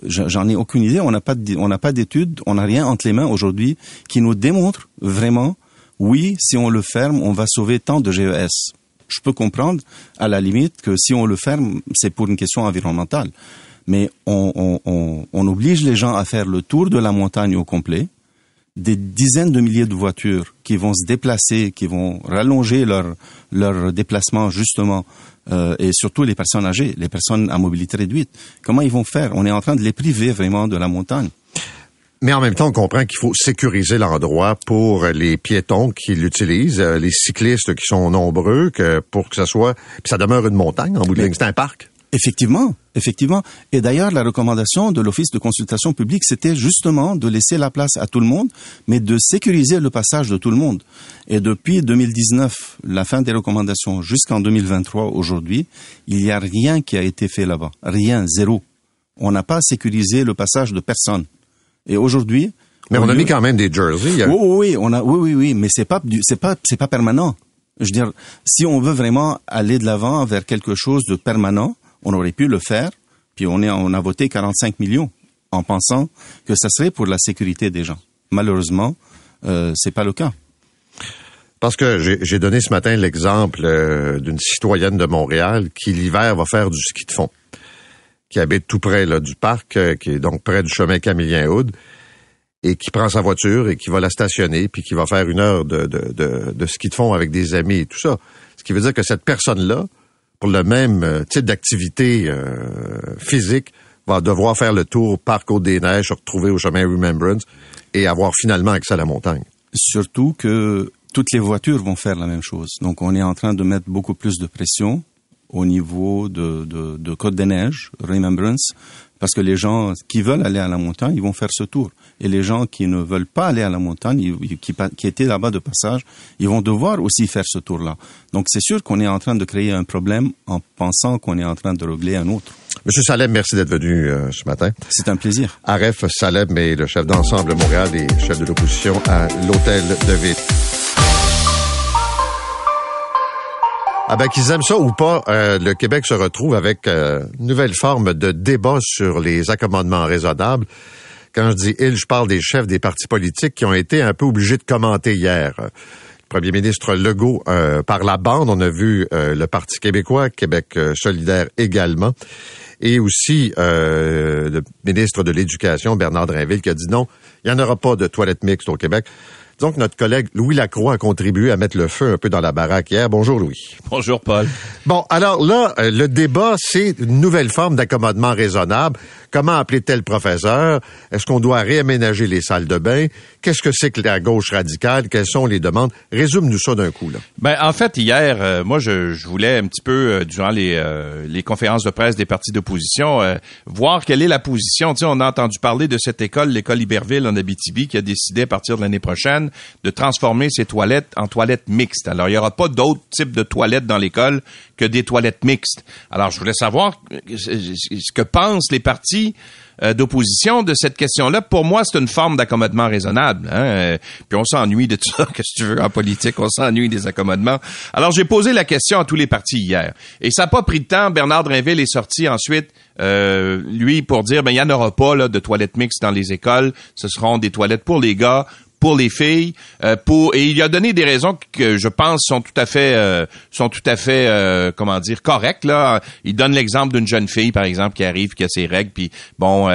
J'en ai aucune idée. On n'a pas d'études, on n'a rien entre les mains aujourd'hui qui nous démontre vraiment, oui, si on le ferme, on va sauver tant de GES. Je peux comprendre, à la limite, que si on le ferme, c'est pour une question environnementale. Mais on oblige les gens à faire le tour de la montagne au complet, des dizaines de milliers de voitures qui vont se déplacer, qui vont rallonger leur, leur déplacement justement euh, et surtout les personnes âgées, les personnes à mobilité réduite. Comment ils vont faire? On est en train de les priver vraiment de la montagne. Mais en même temps, on comprend qu'il faut sécuriser l'endroit pour les piétons qui l'utilisent, euh, les cyclistes qui sont nombreux, que pour que ça soit, puis ça demeure une montagne en bout de ligne, c'est un parc. Effectivement, effectivement. Et d'ailleurs, la recommandation de l'Office de consultation publique, c'était justement de laisser la place à tout le monde, mais de sécuriser le passage de tout le monde. Et depuis 2019, la fin des recommandations, jusqu'en 2023, aujourd'hui, il n'y a rien qui a été fait là-bas. Rien, zéro. On n'a pas sécurisé le passage de personne. Et aujourd'hui, mais on a mis quand même des jerseys. Oui, oui, oui, on a, oui, oui, oui, mais c'est pas, c'est pas, c'est pas permanent. Je veux dire, si on veut vraiment aller de l'avant vers quelque chose de permanent, on aurait pu le faire, puis on, a voté 45 millions en pensant que ça serait pour la sécurité des gens. Malheureusement, euh, c'est pas le cas. Parce que j'ai donné ce matin l'exemple euh, d'une citoyenne de Montréal qui l'hiver va faire du ski de fond, qui habite tout près du parc, euh, qui est donc près du chemin Camillien Houd, et qui prend sa voiture et qui va la stationner, puis qui va faire une heure de ski de fond avec des amis et tout ça. Ce qui veut dire que cette personne-là, pour le même euh, type d'activité euh, physique va devoir faire le tour par Côte-des-Neiges, se retrouver au chemin Remembrance et avoir finalement accès à la montagne. Surtout que toutes les voitures vont faire la même chose. Donc on est en train de mettre beaucoup plus de pression au niveau de, de, de Côte-des-Neiges, Remembrance, parce que les gens qui veulent aller à la montagne, ils vont faire ce tour. Et les gens qui ne veulent pas aller à la montagne, qui, qui étaient là-bas de passage, ils vont devoir aussi faire ce tour-là. Donc c'est sûr qu'on est en train de créer un problème en pensant qu'on est en train de régler un autre. Monsieur Salem, merci d'être venu euh, ce matin. C'est un plaisir. Aref Salem est le chef d'ensemble Montréal et chef de l'opposition à l'Hôtel de Ville. Ah ben qu'ils aiment ça ou pas, euh, le Québec se retrouve avec euh, une nouvelle forme de débat sur les accommodements raisonnables. Quand je dis ils, je parle des chefs des partis politiques qui ont été un peu obligés de commenter hier. Le premier ministre Legault euh, par la bande, on a vu le Parti québécois, Québec solidaire également, et aussi le ministre de l'Éducation, Bernard Drinville, qui a dit non, il n'y en aura pas de toilettes mixtes au Québec. Donc, notre collègue Louis Lacroix a contribué à mettre le feu un peu dans la baraque hier. Bonjour, Louis. Bonjour, Paul. Bon, alors là, euh, le débat, c'est une nouvelle forme d'accommodement raisonnable. Comment appeler tel professeur? Est-ce qu'on doit réaménager les salles de bain? Qu'est-ce que c'est que la gauche radicale? Quelles sont les demandes? Résume-nous ça d'un coup. Là. Ben, en fait, hier, euh, moi, je, je, voulais un petit peu, euh, durant les, euh, les conférences de presse des partis d'opposition, voir quelle est la position. Tu on a entendu parler de cette école, l'école Iberville en Abitibi, qui a décidé à partir de l'année prochaine de transformer ses toilettes en toilettes mixtes. Alors, il n'y aura pas d'autres types de toilettes dans l'école que des toilettes mixtes. Alors, je voulais savoir ce que pensent les partis euh, d'opposition de cette question-là. Pour moi, c'est une forme d'accommodement raisonnable. Hein. Euh, puis on s'ennuie de tout ça, que tu veux, en politique, on s'ennuie des accommodements. Alors, j'ai posé la question à tous les partis hier. Et ça n'a pas pris de temps. Bernard Drinville est sorti ensuite, euh, lui, pour dire, ben, il n'y en aura pas là, de toilettes mixtes dans les écoles. Ce seront des toilettes pour les gars, pour les filles, euh, pour et il a donné des raisons que je pense sont tout à fait euh, sont tout à fait euh, comment dire correctes là. Il donne l'exemple d'une jeune fille par exemple qui arrive qui a ses règles puis bon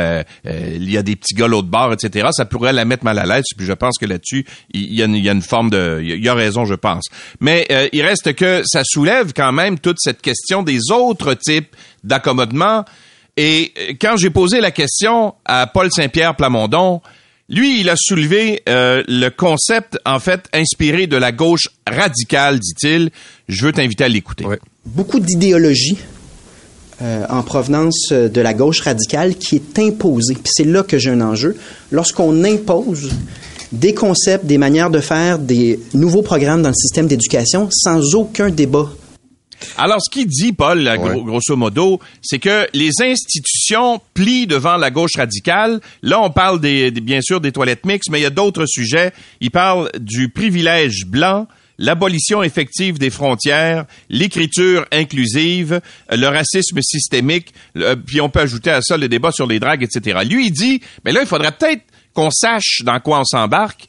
il y a des petits gars l'autre bord etc. Ça pourrait la mettre mal à l'aise puis je pense que là-dessus il y, a une, il y a une forme de il y a raison je pense. Mais il reste que ça soulève quand même toute cette question des autres types d'accommodement. Et quand j'ai posé la question à Paul Saint-Pierre Plamondon, lui, il a soulevé euh, le concept, en fait, inspiré de la gauche radicale, dit-il. Je veux t'inviter à l'écouter. Beaucoup d'idéologie euh, en provenance euh, de la gauche radicale qui est imposée. Puis c'est là que j'ai un enjeu. Lorsqu'on impose des concepts, des manières de faire, des nouveaux programmes dans le système d'éducation sans aucun débat alors, ce qu'il dit, Paul, grosso modo, c'est que les institutions plient devant la gauche radicale. Là, on parle bien sûr des toilettes mixtes, mais il y a d'autres sujets. Il parle du privilège blanc, l'abolition effective des frontières, l'écriture inclusive, le racisme systémique, puis on peut ajouter à ça le débat sur les dragues, etc. Lui, il dit, mais là, il faudrait peut-être qu'on sache dans quoi on s'embarque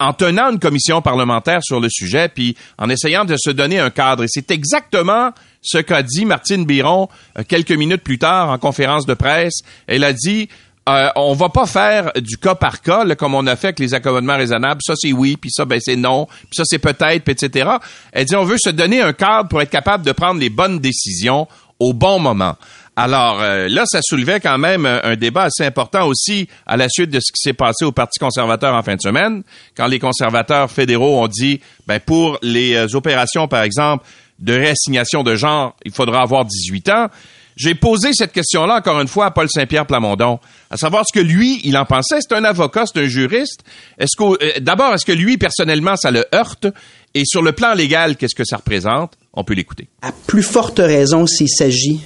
en tenant une commission parlementaire sur le sujet, puis en essayant de se donner un cadre. Et c'est exactement ce qu'a dit Martine Biron euh, quelques minutes plus tard en conférence de presse. Elle a dit euh, on va pas faire du cas par cas comme on a fait avec les accommodements raisonnables. Ça c'est oui, puis ça ben c'est non, puis ça c'est peut-être, etc. Elle dit on veut se donner un cadre pour être capable de prendre les bonnes décisions au bon moment. Alors euh, là, ça soulevait quand même un débat assez important aussi à la suite de ce qui s'est passé au Parti conservateur en fin de semaine, quand les conservateurs fédéraux ont dit, ben pour les euh, opérations, par exemple, de réassignation de genre, il faudra avoir 18 ans. J'ai posé cette question-là encore une fois à Paul Saint-Pierre Plamondon, à savoir ce que lui, il en pensait. C'est un avocat, c'est un juriste. Est-ce que, euh, d'abord, est-ce que lui, personnellement, ça le heurte? Et sur le plan légal, qu'est-ce que ça représente? On peut l'écouter. À plus forte raison s'il s'agit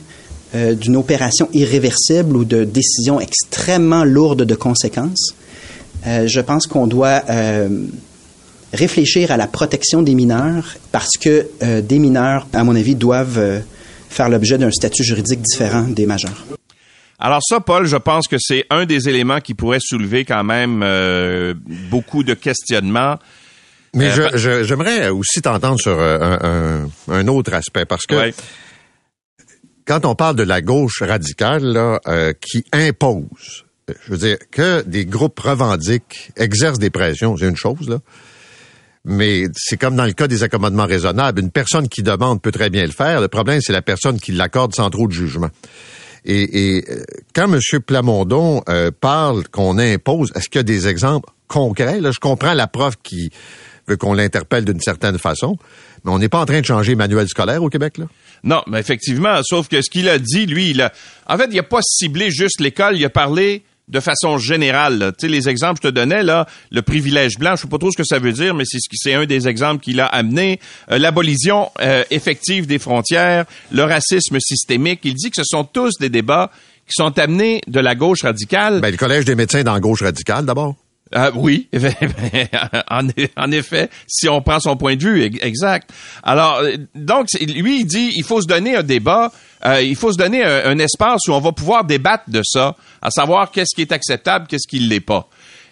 euh, d'une opération irréversible ou de décision extrêmement lourde de conséquences. Euh, je pense qu'on doit réfléchir à la protection des mineurs parce que des mineurs, à mon avis, doivent faire l'objet d'un statut juridique différent des majeurs. Alors ça, Paul, je pense que c'est un des éléments qui pourrait soulever quand même euh, beaucoup de questionnements. Mais euh, j'aimerais aussi t'entendre sur euh, un, autre aspect, parce que quand on parle de la gauche radicale là, qui impose, je veux dire, que des groupes revendiquent, exercent des pressions, c'est une chose, là, mais c'est comme dans le cas des accommodements raisonnables. Une personne qui demande peut très bien le faire. Le problème, c'est la personne qui l'accorde sans trop de jugement. Et, euh, quand M. Plamondon euh, parle qu'on impose, est-ce qu'il y a des exemples concrets? Là, je comprends la prof qui veut qu'on l'interpelle d'une certaine façon, mais on n'est pas en train de changer manuel scolaire au Québec, là? Non, mais effectivement, sauf que ce qu'il a dit, lui, il a... En fait, il n'a pas ciblé juste l'école, il a parlé de façon générale. Tu sais, les exemples que je te donnais, là, le privilège blanc, je sais pas trop ce que ça veut dire, mais c'est c'est un des exemples qu'il a amené. Euh, l'abolition euh, effective des frontières, le racisme systémique. Il dit que ce sont tous des débats qui sont amenés de la gauche radicale. Ben, le Collège des médecins dans la gauche radicale, d'abord. Euh, oui, en, effet, si on prend son point de vue, exact. Alors, donc, lui, il dit, il faut se donner un débat, il faut se donner un, un, espace où on va pouvoir débattre de ça à savoir qu'est-ce qui est acceptable, qu'est-ce qui ne l'est pas.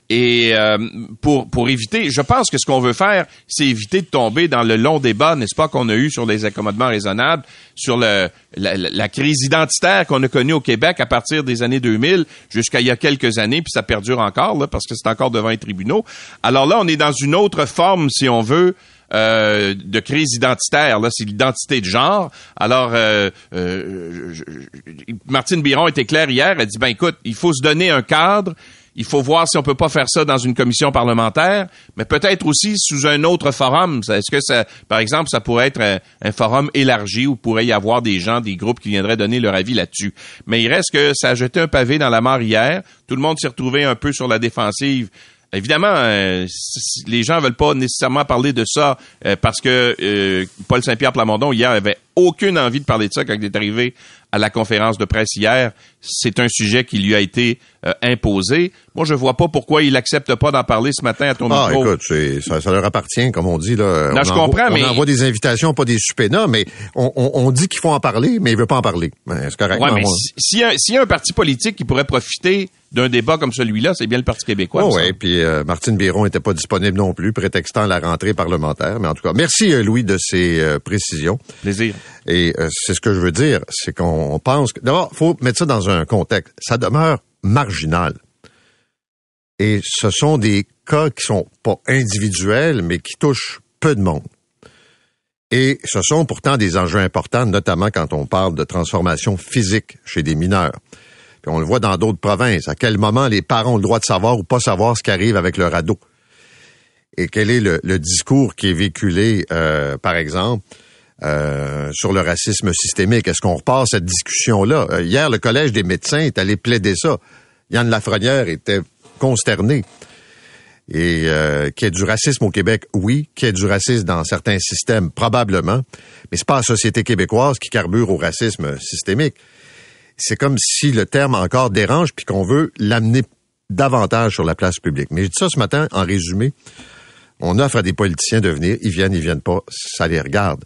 Et euh, pour pour éviter, je pense que ce qu'on veut faire, c'est éviter de tomber dans le long débat, n'est-ce pas, qu'on a eu sur les accommodements raisonnables, sur le la, crise identitaire qu'on a connue au Québec à partir des années 2000 jusqu'à il y a quelques années, puis ça perdure encore là, parce que c'est encore devant les tribunaux. Alors là, on est dans une autre forme, si on veut, euh, de crise identitaire. Là, c'est l'identité de genre. Alors, euh, euh, Martine Biron était claire hier. Elle dit ben écoute, il faut se donner un cadre. Il faut voir si on peut pas faire ça dans une commission parlementaire, mais peut-être aussi sous un autre forum. Est-ce que ça, par exemple, ça pourrait être un, forum élargi où pourrait y avoir des gens, des groupes qui viendraient donner leur avis là-dessus. Mais il reste que ça a jeté un pavé dans la mare hier. Tout le monde s'est retrouvé un peu sur la défensive Évidemment, euh, les gens veulent pas nécessairement parler de ça euh, parce que euh, Paul Saint-Pierre Plamondon hier avait aucune envie de parler de ça quand il est arrivé à la conférence de presse hier. C'est un sujet qui lui a été imposé. Moi, je vois pas pourquoi il accepte pas d'en parler ce matin à ton ah, écoute, ça, ça, leur appartient, comme on dit là. Non, je comprends, mais on envoie des invitations, pas des supénas, mais on, on, dit qu'il faut en parler, mais il veut pas en parler. Ben, c'est correct. Ouais, mais s'il si y, a un parti politique qui pourrait profiter d'un débat comme celui-là, c'est bien le Parti québécois. Oh, oui, puis euh, Martine Biron n'était pas disponible non plus, prétextant la rentrée parlementaire. Mais en tout cas, merci euh, Louis de ces euh, précisions. Plaisir. Et c'est ce que je veux dire, c'est qu'on pense que... D'abord, faut mettre ça dans un contexte. Ça demeure marginal. Et ce sont des cas qui sont pas individuels, mais qui touchent peu de monde. Et ce sont pourtant des enjeux importants, notamment quand on parle de transformation physique chez des mineurs on le voit dans d'autres provinces. À quel moment les parents ont le droit de savoir ou pas savoir ce qui arrive avec leur ado? Et quel est le, discours qui est véhiculé, euh, par exemple, euh, sur le racisme systémique? Est-ce qu'on repart cette discussion-là? Euh, hier, le Collège des médecins est allé plaider ça. Yann Lafrenière était consterné. Et euh, qu'il y ait du racisme au Québec, oui. Qu'il y ait du racisme dans certains systèmes, probablement. Mais c'est pas la société québécoise qui carbure au racisme systémique c'est comme si le terme encore dérange puis qu'on veut l'amener davantage sur la place publique. Mais je dis ça ce matin en résumé. On offre à des politiciens de venir, ils viennent, ils viennent pas, ça les regarde.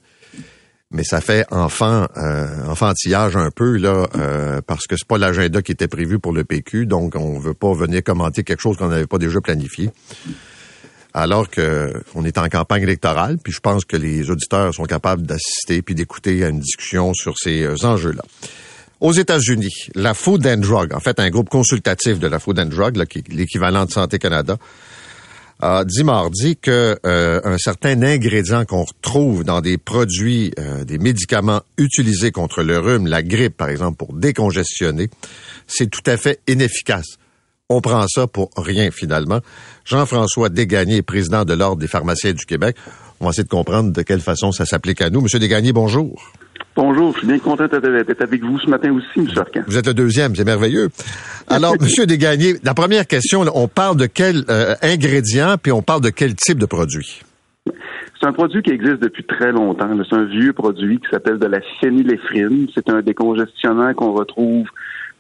Mais ça fait enfant, euh, enfantillage un peu là, euh, parce que c'est pas l'agenda qui était prévu pour le PQ, donc on veut pas venir commenter quelque chose qu'on n'avait pas déjà planifié. Alors que on est en campagne électorale, puis je pense que les auditeurs sont capables d'assister puis d'écouter à une discussion sur ces euh, enjeux-là. Aux États-Unis, la Food and Drug, en fait un groupe consultatif de la Food and Drug, qui est l'équivalent de Santé Canada, a dit mardi que euh, un certain ingrédient qu'on retrouve dans des produits, euh, des médicaments utilisés contre le rhume, la grippe par exemple, pour décongestionner, c'est tout à fait inefficace. On prend ça pour rien finalement. Jean-François Desgagnés, président de l'Ordre des pharmaciens du Québec. On va essayer de comprendre de quelle façon ça s'applique à nous. Monsieur Desgagnés, bonjour. Bonjour, je suis bien content d'être avec vous ce matin aussi, M. Arcan. Vous êtes le deuxième, c'est merveilleux. Alors, M. Desgagnés, la première question, on parle de quel euh, ingrédient, puis on parle de quel type de produit? C'est un produit qui existe depuis très longtemps. C'est un vieux produit qui s'appelle de la phényléphrine. C'est un décongestionnant qu'on retrouve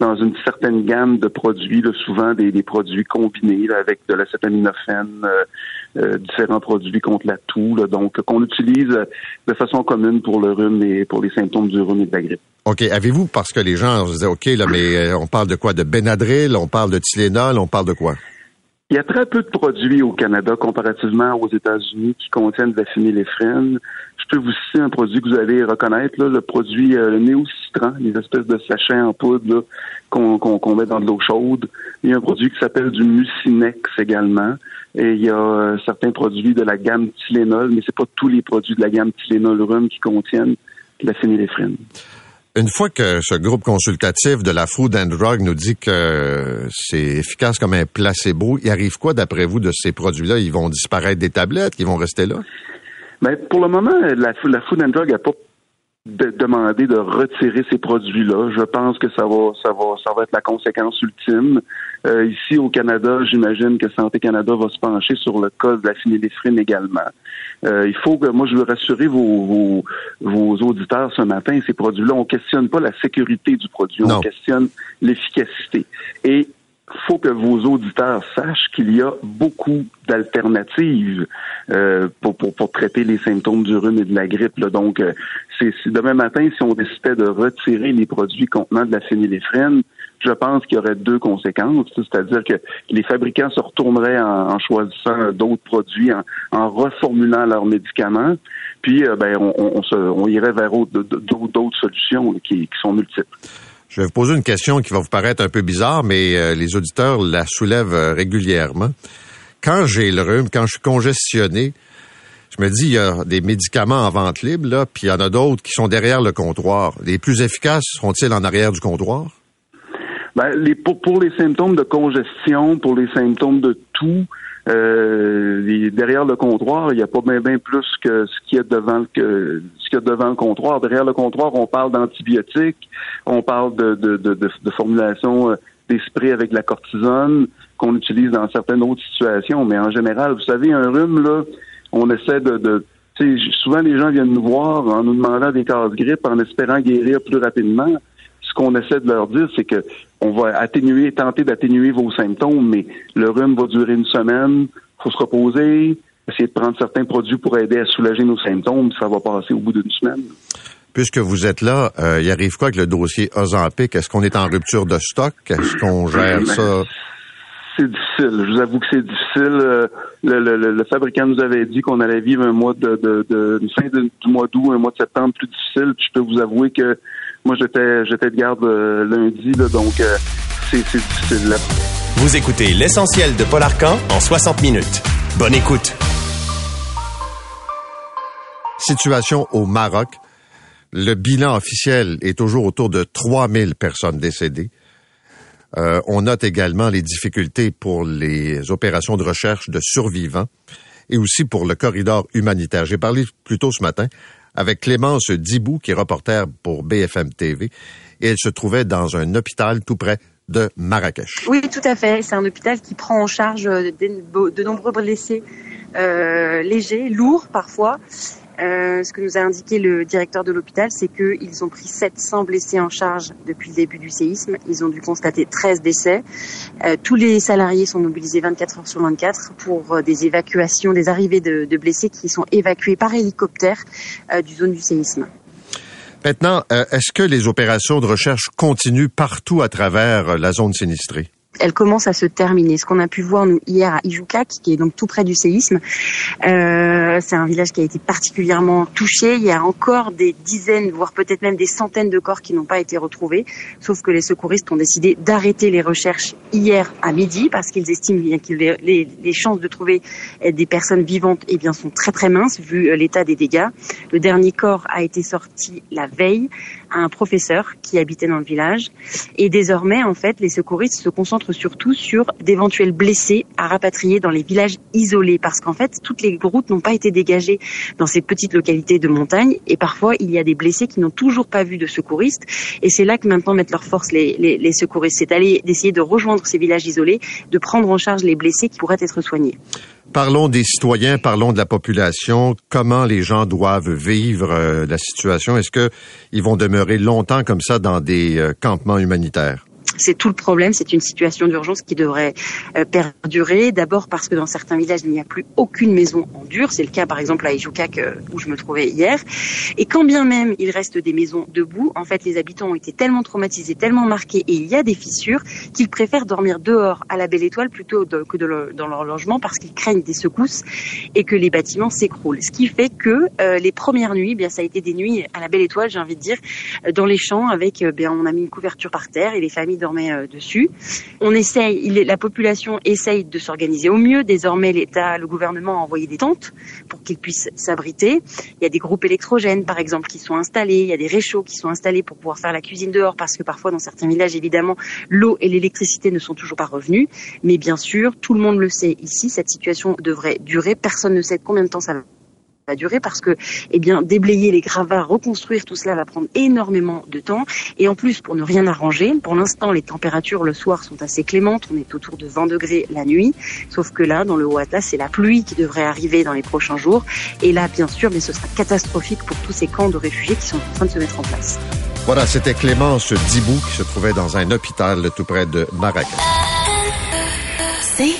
dans une certaine gamme de produits, souvent des, produits combinés avec de l'acétaminophène, euh, euh, différents produits contre la toux, donc qu'on utilise de façon commune pour le rhume et pour les symptômes du rhume et de la grippe. OK. Avez-vous, parce que les gens se disaient, OK, là, mais euh, on parle de quoi? De Benadryl, on parle de Tylenol, on parle de quoi? Il y a très peu de produits au Canada comparativement aux États-Unis qui contiennent de la phényléphrine. Je peux vous citer un produit que vous allez reconnaître, là, le produit euh, Néocitran, les espèces de sachets en poudre qu'on met dans de l'eau chaude. Il y a un produit qui s'appelle du Mucinex également. Et il y a euh, certains produits de la gamme Tylenol, mais c'est pas tous les produits de la gamme Tylenol Rhum qui contiennent de la phényléphrine. Une fois que ce groupe consultatif de la Food and Drug nous dit que c'est efficace comme un placebo, il arrive quoi d'après vous de ces produits-là? Ils vont disparaître des tablettes? Ils vont rester là? Mais ben, pour le moment, la, Food and Drug n'a pas demandé de retirer ces produits-là. Je pense que ça va, ça va, ça va être la conséquence ultime. Euh, ici au Canada, j'imagine que Santé Canada va se pencher sur le cas de la phényléphrine également. Euh, il faut que moi je veux rassurer vos, vos, auditeurs ce matin, ces produits-là, on questionne pas la sécurité du produit, on questionne l'efficacité. Et faut que vos auditeurs sachent qu'il y a beaucoup d'alternatives euh, pour, pour, pour, traiter les symptômes du rhume et de la grippe. Donc, euh, c'est demain matin, si on décidait de retirer les produits contenant de la phényléphrine, je pense qu'il y aurait deux conséquences, c'est-à-dire que les fabricants se retourneraient en, choisissant d'autres produits, en, reformulant leurs médicaments, puis euh, ben, on, on, se, on, irait vers d'autres solutions qui, qui sont multiples. Je vais vous poser une question qui va vous paraître un peu bizarre, mais euh, les auditeurs la soulèvent euh, régulièrement. Quand j'ai le rhume, quand je suis congestionné, je me dis, il y a des médicaments en vente libre, là, puis il y en a d'autres qui sont derrière le comptoir. Les plus efficaces sont-ils en arrière du comptoir? Ben, les, pour, pour, les symptômes de congestion, pour les symptômes de toux, euh, derrière le comptoir, il n'y a pas bien plus que ce qu'il y a devant que ce qu'il y a devant le comptoir. Derrière le comptoir, on parle d'antibiotiques, on parle de, de, de, formulation euh, des avec la cortisone qu'on utilise dans certaines autres situations. Mais en général, vous savez, un rhume, là, on essaie de, de souvent les gens viennent nous voir en nous demandant des cases grippe en espérant guérir plus rapidement ce qu'on essaie de leur dire, c'est que on va atténuer, tenter d'atténuer vos symptômes, mais le rhume va durer une semaine, faut se reposer, essayer de prendre certains produits pour aider à soulager nos symptômes, ça va passer au bout d'une semaine. Puisque vous êtes là, euh, il arrive quoi avec le dossier Ozempic? Est-ce qu'on est en rupture de stock? Est-ce qu'on gère ça? C'est difficile. Je vous avoue que c'est difficile. Euh, le, fabricant nous avait dit qu'on allait vivre un mois de, de, fin du mois d'août, un mois de septembre plus difficile. je peux vous avouer que moi, j'étais, j'étais de garde euh, lundi, là, donc euh, c'est, c'est difficile. Là. Vous écoutez l'essentiel de Paul Arcan en 60 minutes. Bonne écoute. Situation au Maroc. Le bilan officiel est toujours autour de 3000 personnes décédées. Euh, on note également les difficultés pour les opérations de recherche de survivants et aussi pour le corridor humanitaire. J'ai parlé plus tôt ce matin avec Clémence Dibou, qui est reporter pour BFM TV, et elle se trouvait dans un hôpital tout près de Marrakech. Oui, tout à fait. C'est un hôpital qui prend en charge de, nombreux blessés euh, légers, lourds parfois, euh, ce que nous a indiqué le directeur de l'hôpital, c'est qu'ils ont pris 700 blessés en charge depuis le début du séisme. Ils ont dû constater 13 décès. Euh, tous les salariés sont mobilisés 24 heures sur 24 pour euh, des évacuations, des arrivées de, blessés qui sont évacués par hélicoptère du zone du séisme. Maintenant, est-ce que les opérations de recherche continuent partout à travers la zone sinistrée? Elle commence à se terminer. Ce qu'on a pu voir nous hier à Ijuka, qui est donc tout près du séisme, euh, c'est un village qui a été particulièrement touché. Il y a encore des dizaines, voire peut-être même des centaines de corps qui n'ont pas été retrouvés. Sauf que les secouristes ont décidé d'arrêter les recherches hier à midi parce qu'ils estiment bien que les, les, chances de trouver des personnes vivantes eh bien, sont très très minces vu l'état des dégâts. Le dernier corps a été sorti la veille un professeur qui habitait dans le village. Et désormais, en fait, les secouristes se concentrent surtout sur d'éventuels blessés à rapatrier dans les villages isolés parce qu'en fait, toutes les routes n'ont pas été dégagées dans ces petites localités de montagne et parfois il y a des blessés qui n'ont toujours pas vu de secouristes et c'est là que maintenant mettent leur force les, les, les secouristes, c'est aller d'essayer de rejoindre ces villages isolés, de prendre en charge les blessés qui pourraient être soignés. Parlons des citoyens, parlons de la population. Comment les gens doivent vivre euh, la situation? Est-ce qu'ils vont demeurer longtemps comme ça dans des euh, campements humanitaires? C'est tout le problème. C'est une situation d'urgence qui devrait euh, perdurer. D'abord parce que dans certains villages, il n'y a plus aucune maison en dur. C'est le cas, par exemple, à Ijoukak, où je me trouvais hier. Et quand bien même il reste des maisons debout, en fait, les habitants ont été tellement traumatisés, tellement marqués, et il y a des fissures, qu'ils préfèrent dormir dehors à la belle étoile plutôt que dans leur logement parce qu'ils craignent des secousses et que les bâtiments s'écroulent. Ce qui fait que euh, les premières nuits, eh bien, ça a été des nuits à la belle étoile, j'ai envie de dire, dans les champs avec, eh bien, on a mis une couverture par terre et les familles euh, dessus. On essaye, la population essaye de s'organiser au mieux. Désormais, l'État, le gouvernement a envoyé des tentes pour qu'ils puissent s'abriter. Il y a des groupes électrogènes, par exemple, qui sont installés. Il y a des réchauds qui sont installés pour pouvoir faire la cuisine dehors parce que parfois, dans certains villages, évidemment, l'eau et l'électricité ne sont toujours pas revenus. Mais bien sûr, tout le monde le sait ici, cette situation devrait durer. Personne ne sait combien de temps ça va durer parce que, eh bien, déblayer les gravats, reconstruire tout cela va prendre énormément de temps. Et en plus, pour ne rien arranger, pour l'instant, les températures le soir sont assez clémentes. On est autour de 20 degrés la nuit. Sauf que là, dans le Ouata, c'est la pluie qui devrait arriver dans les prochains jours. Et là, bien sûr, mais ce sera catastrophique pour tous ces camps de réfugiés qui sont en train de se mettre en place. Voilà, c'était Clémence Dibou qui se trouvait dans un hôpital tout près de Marrakech. C'est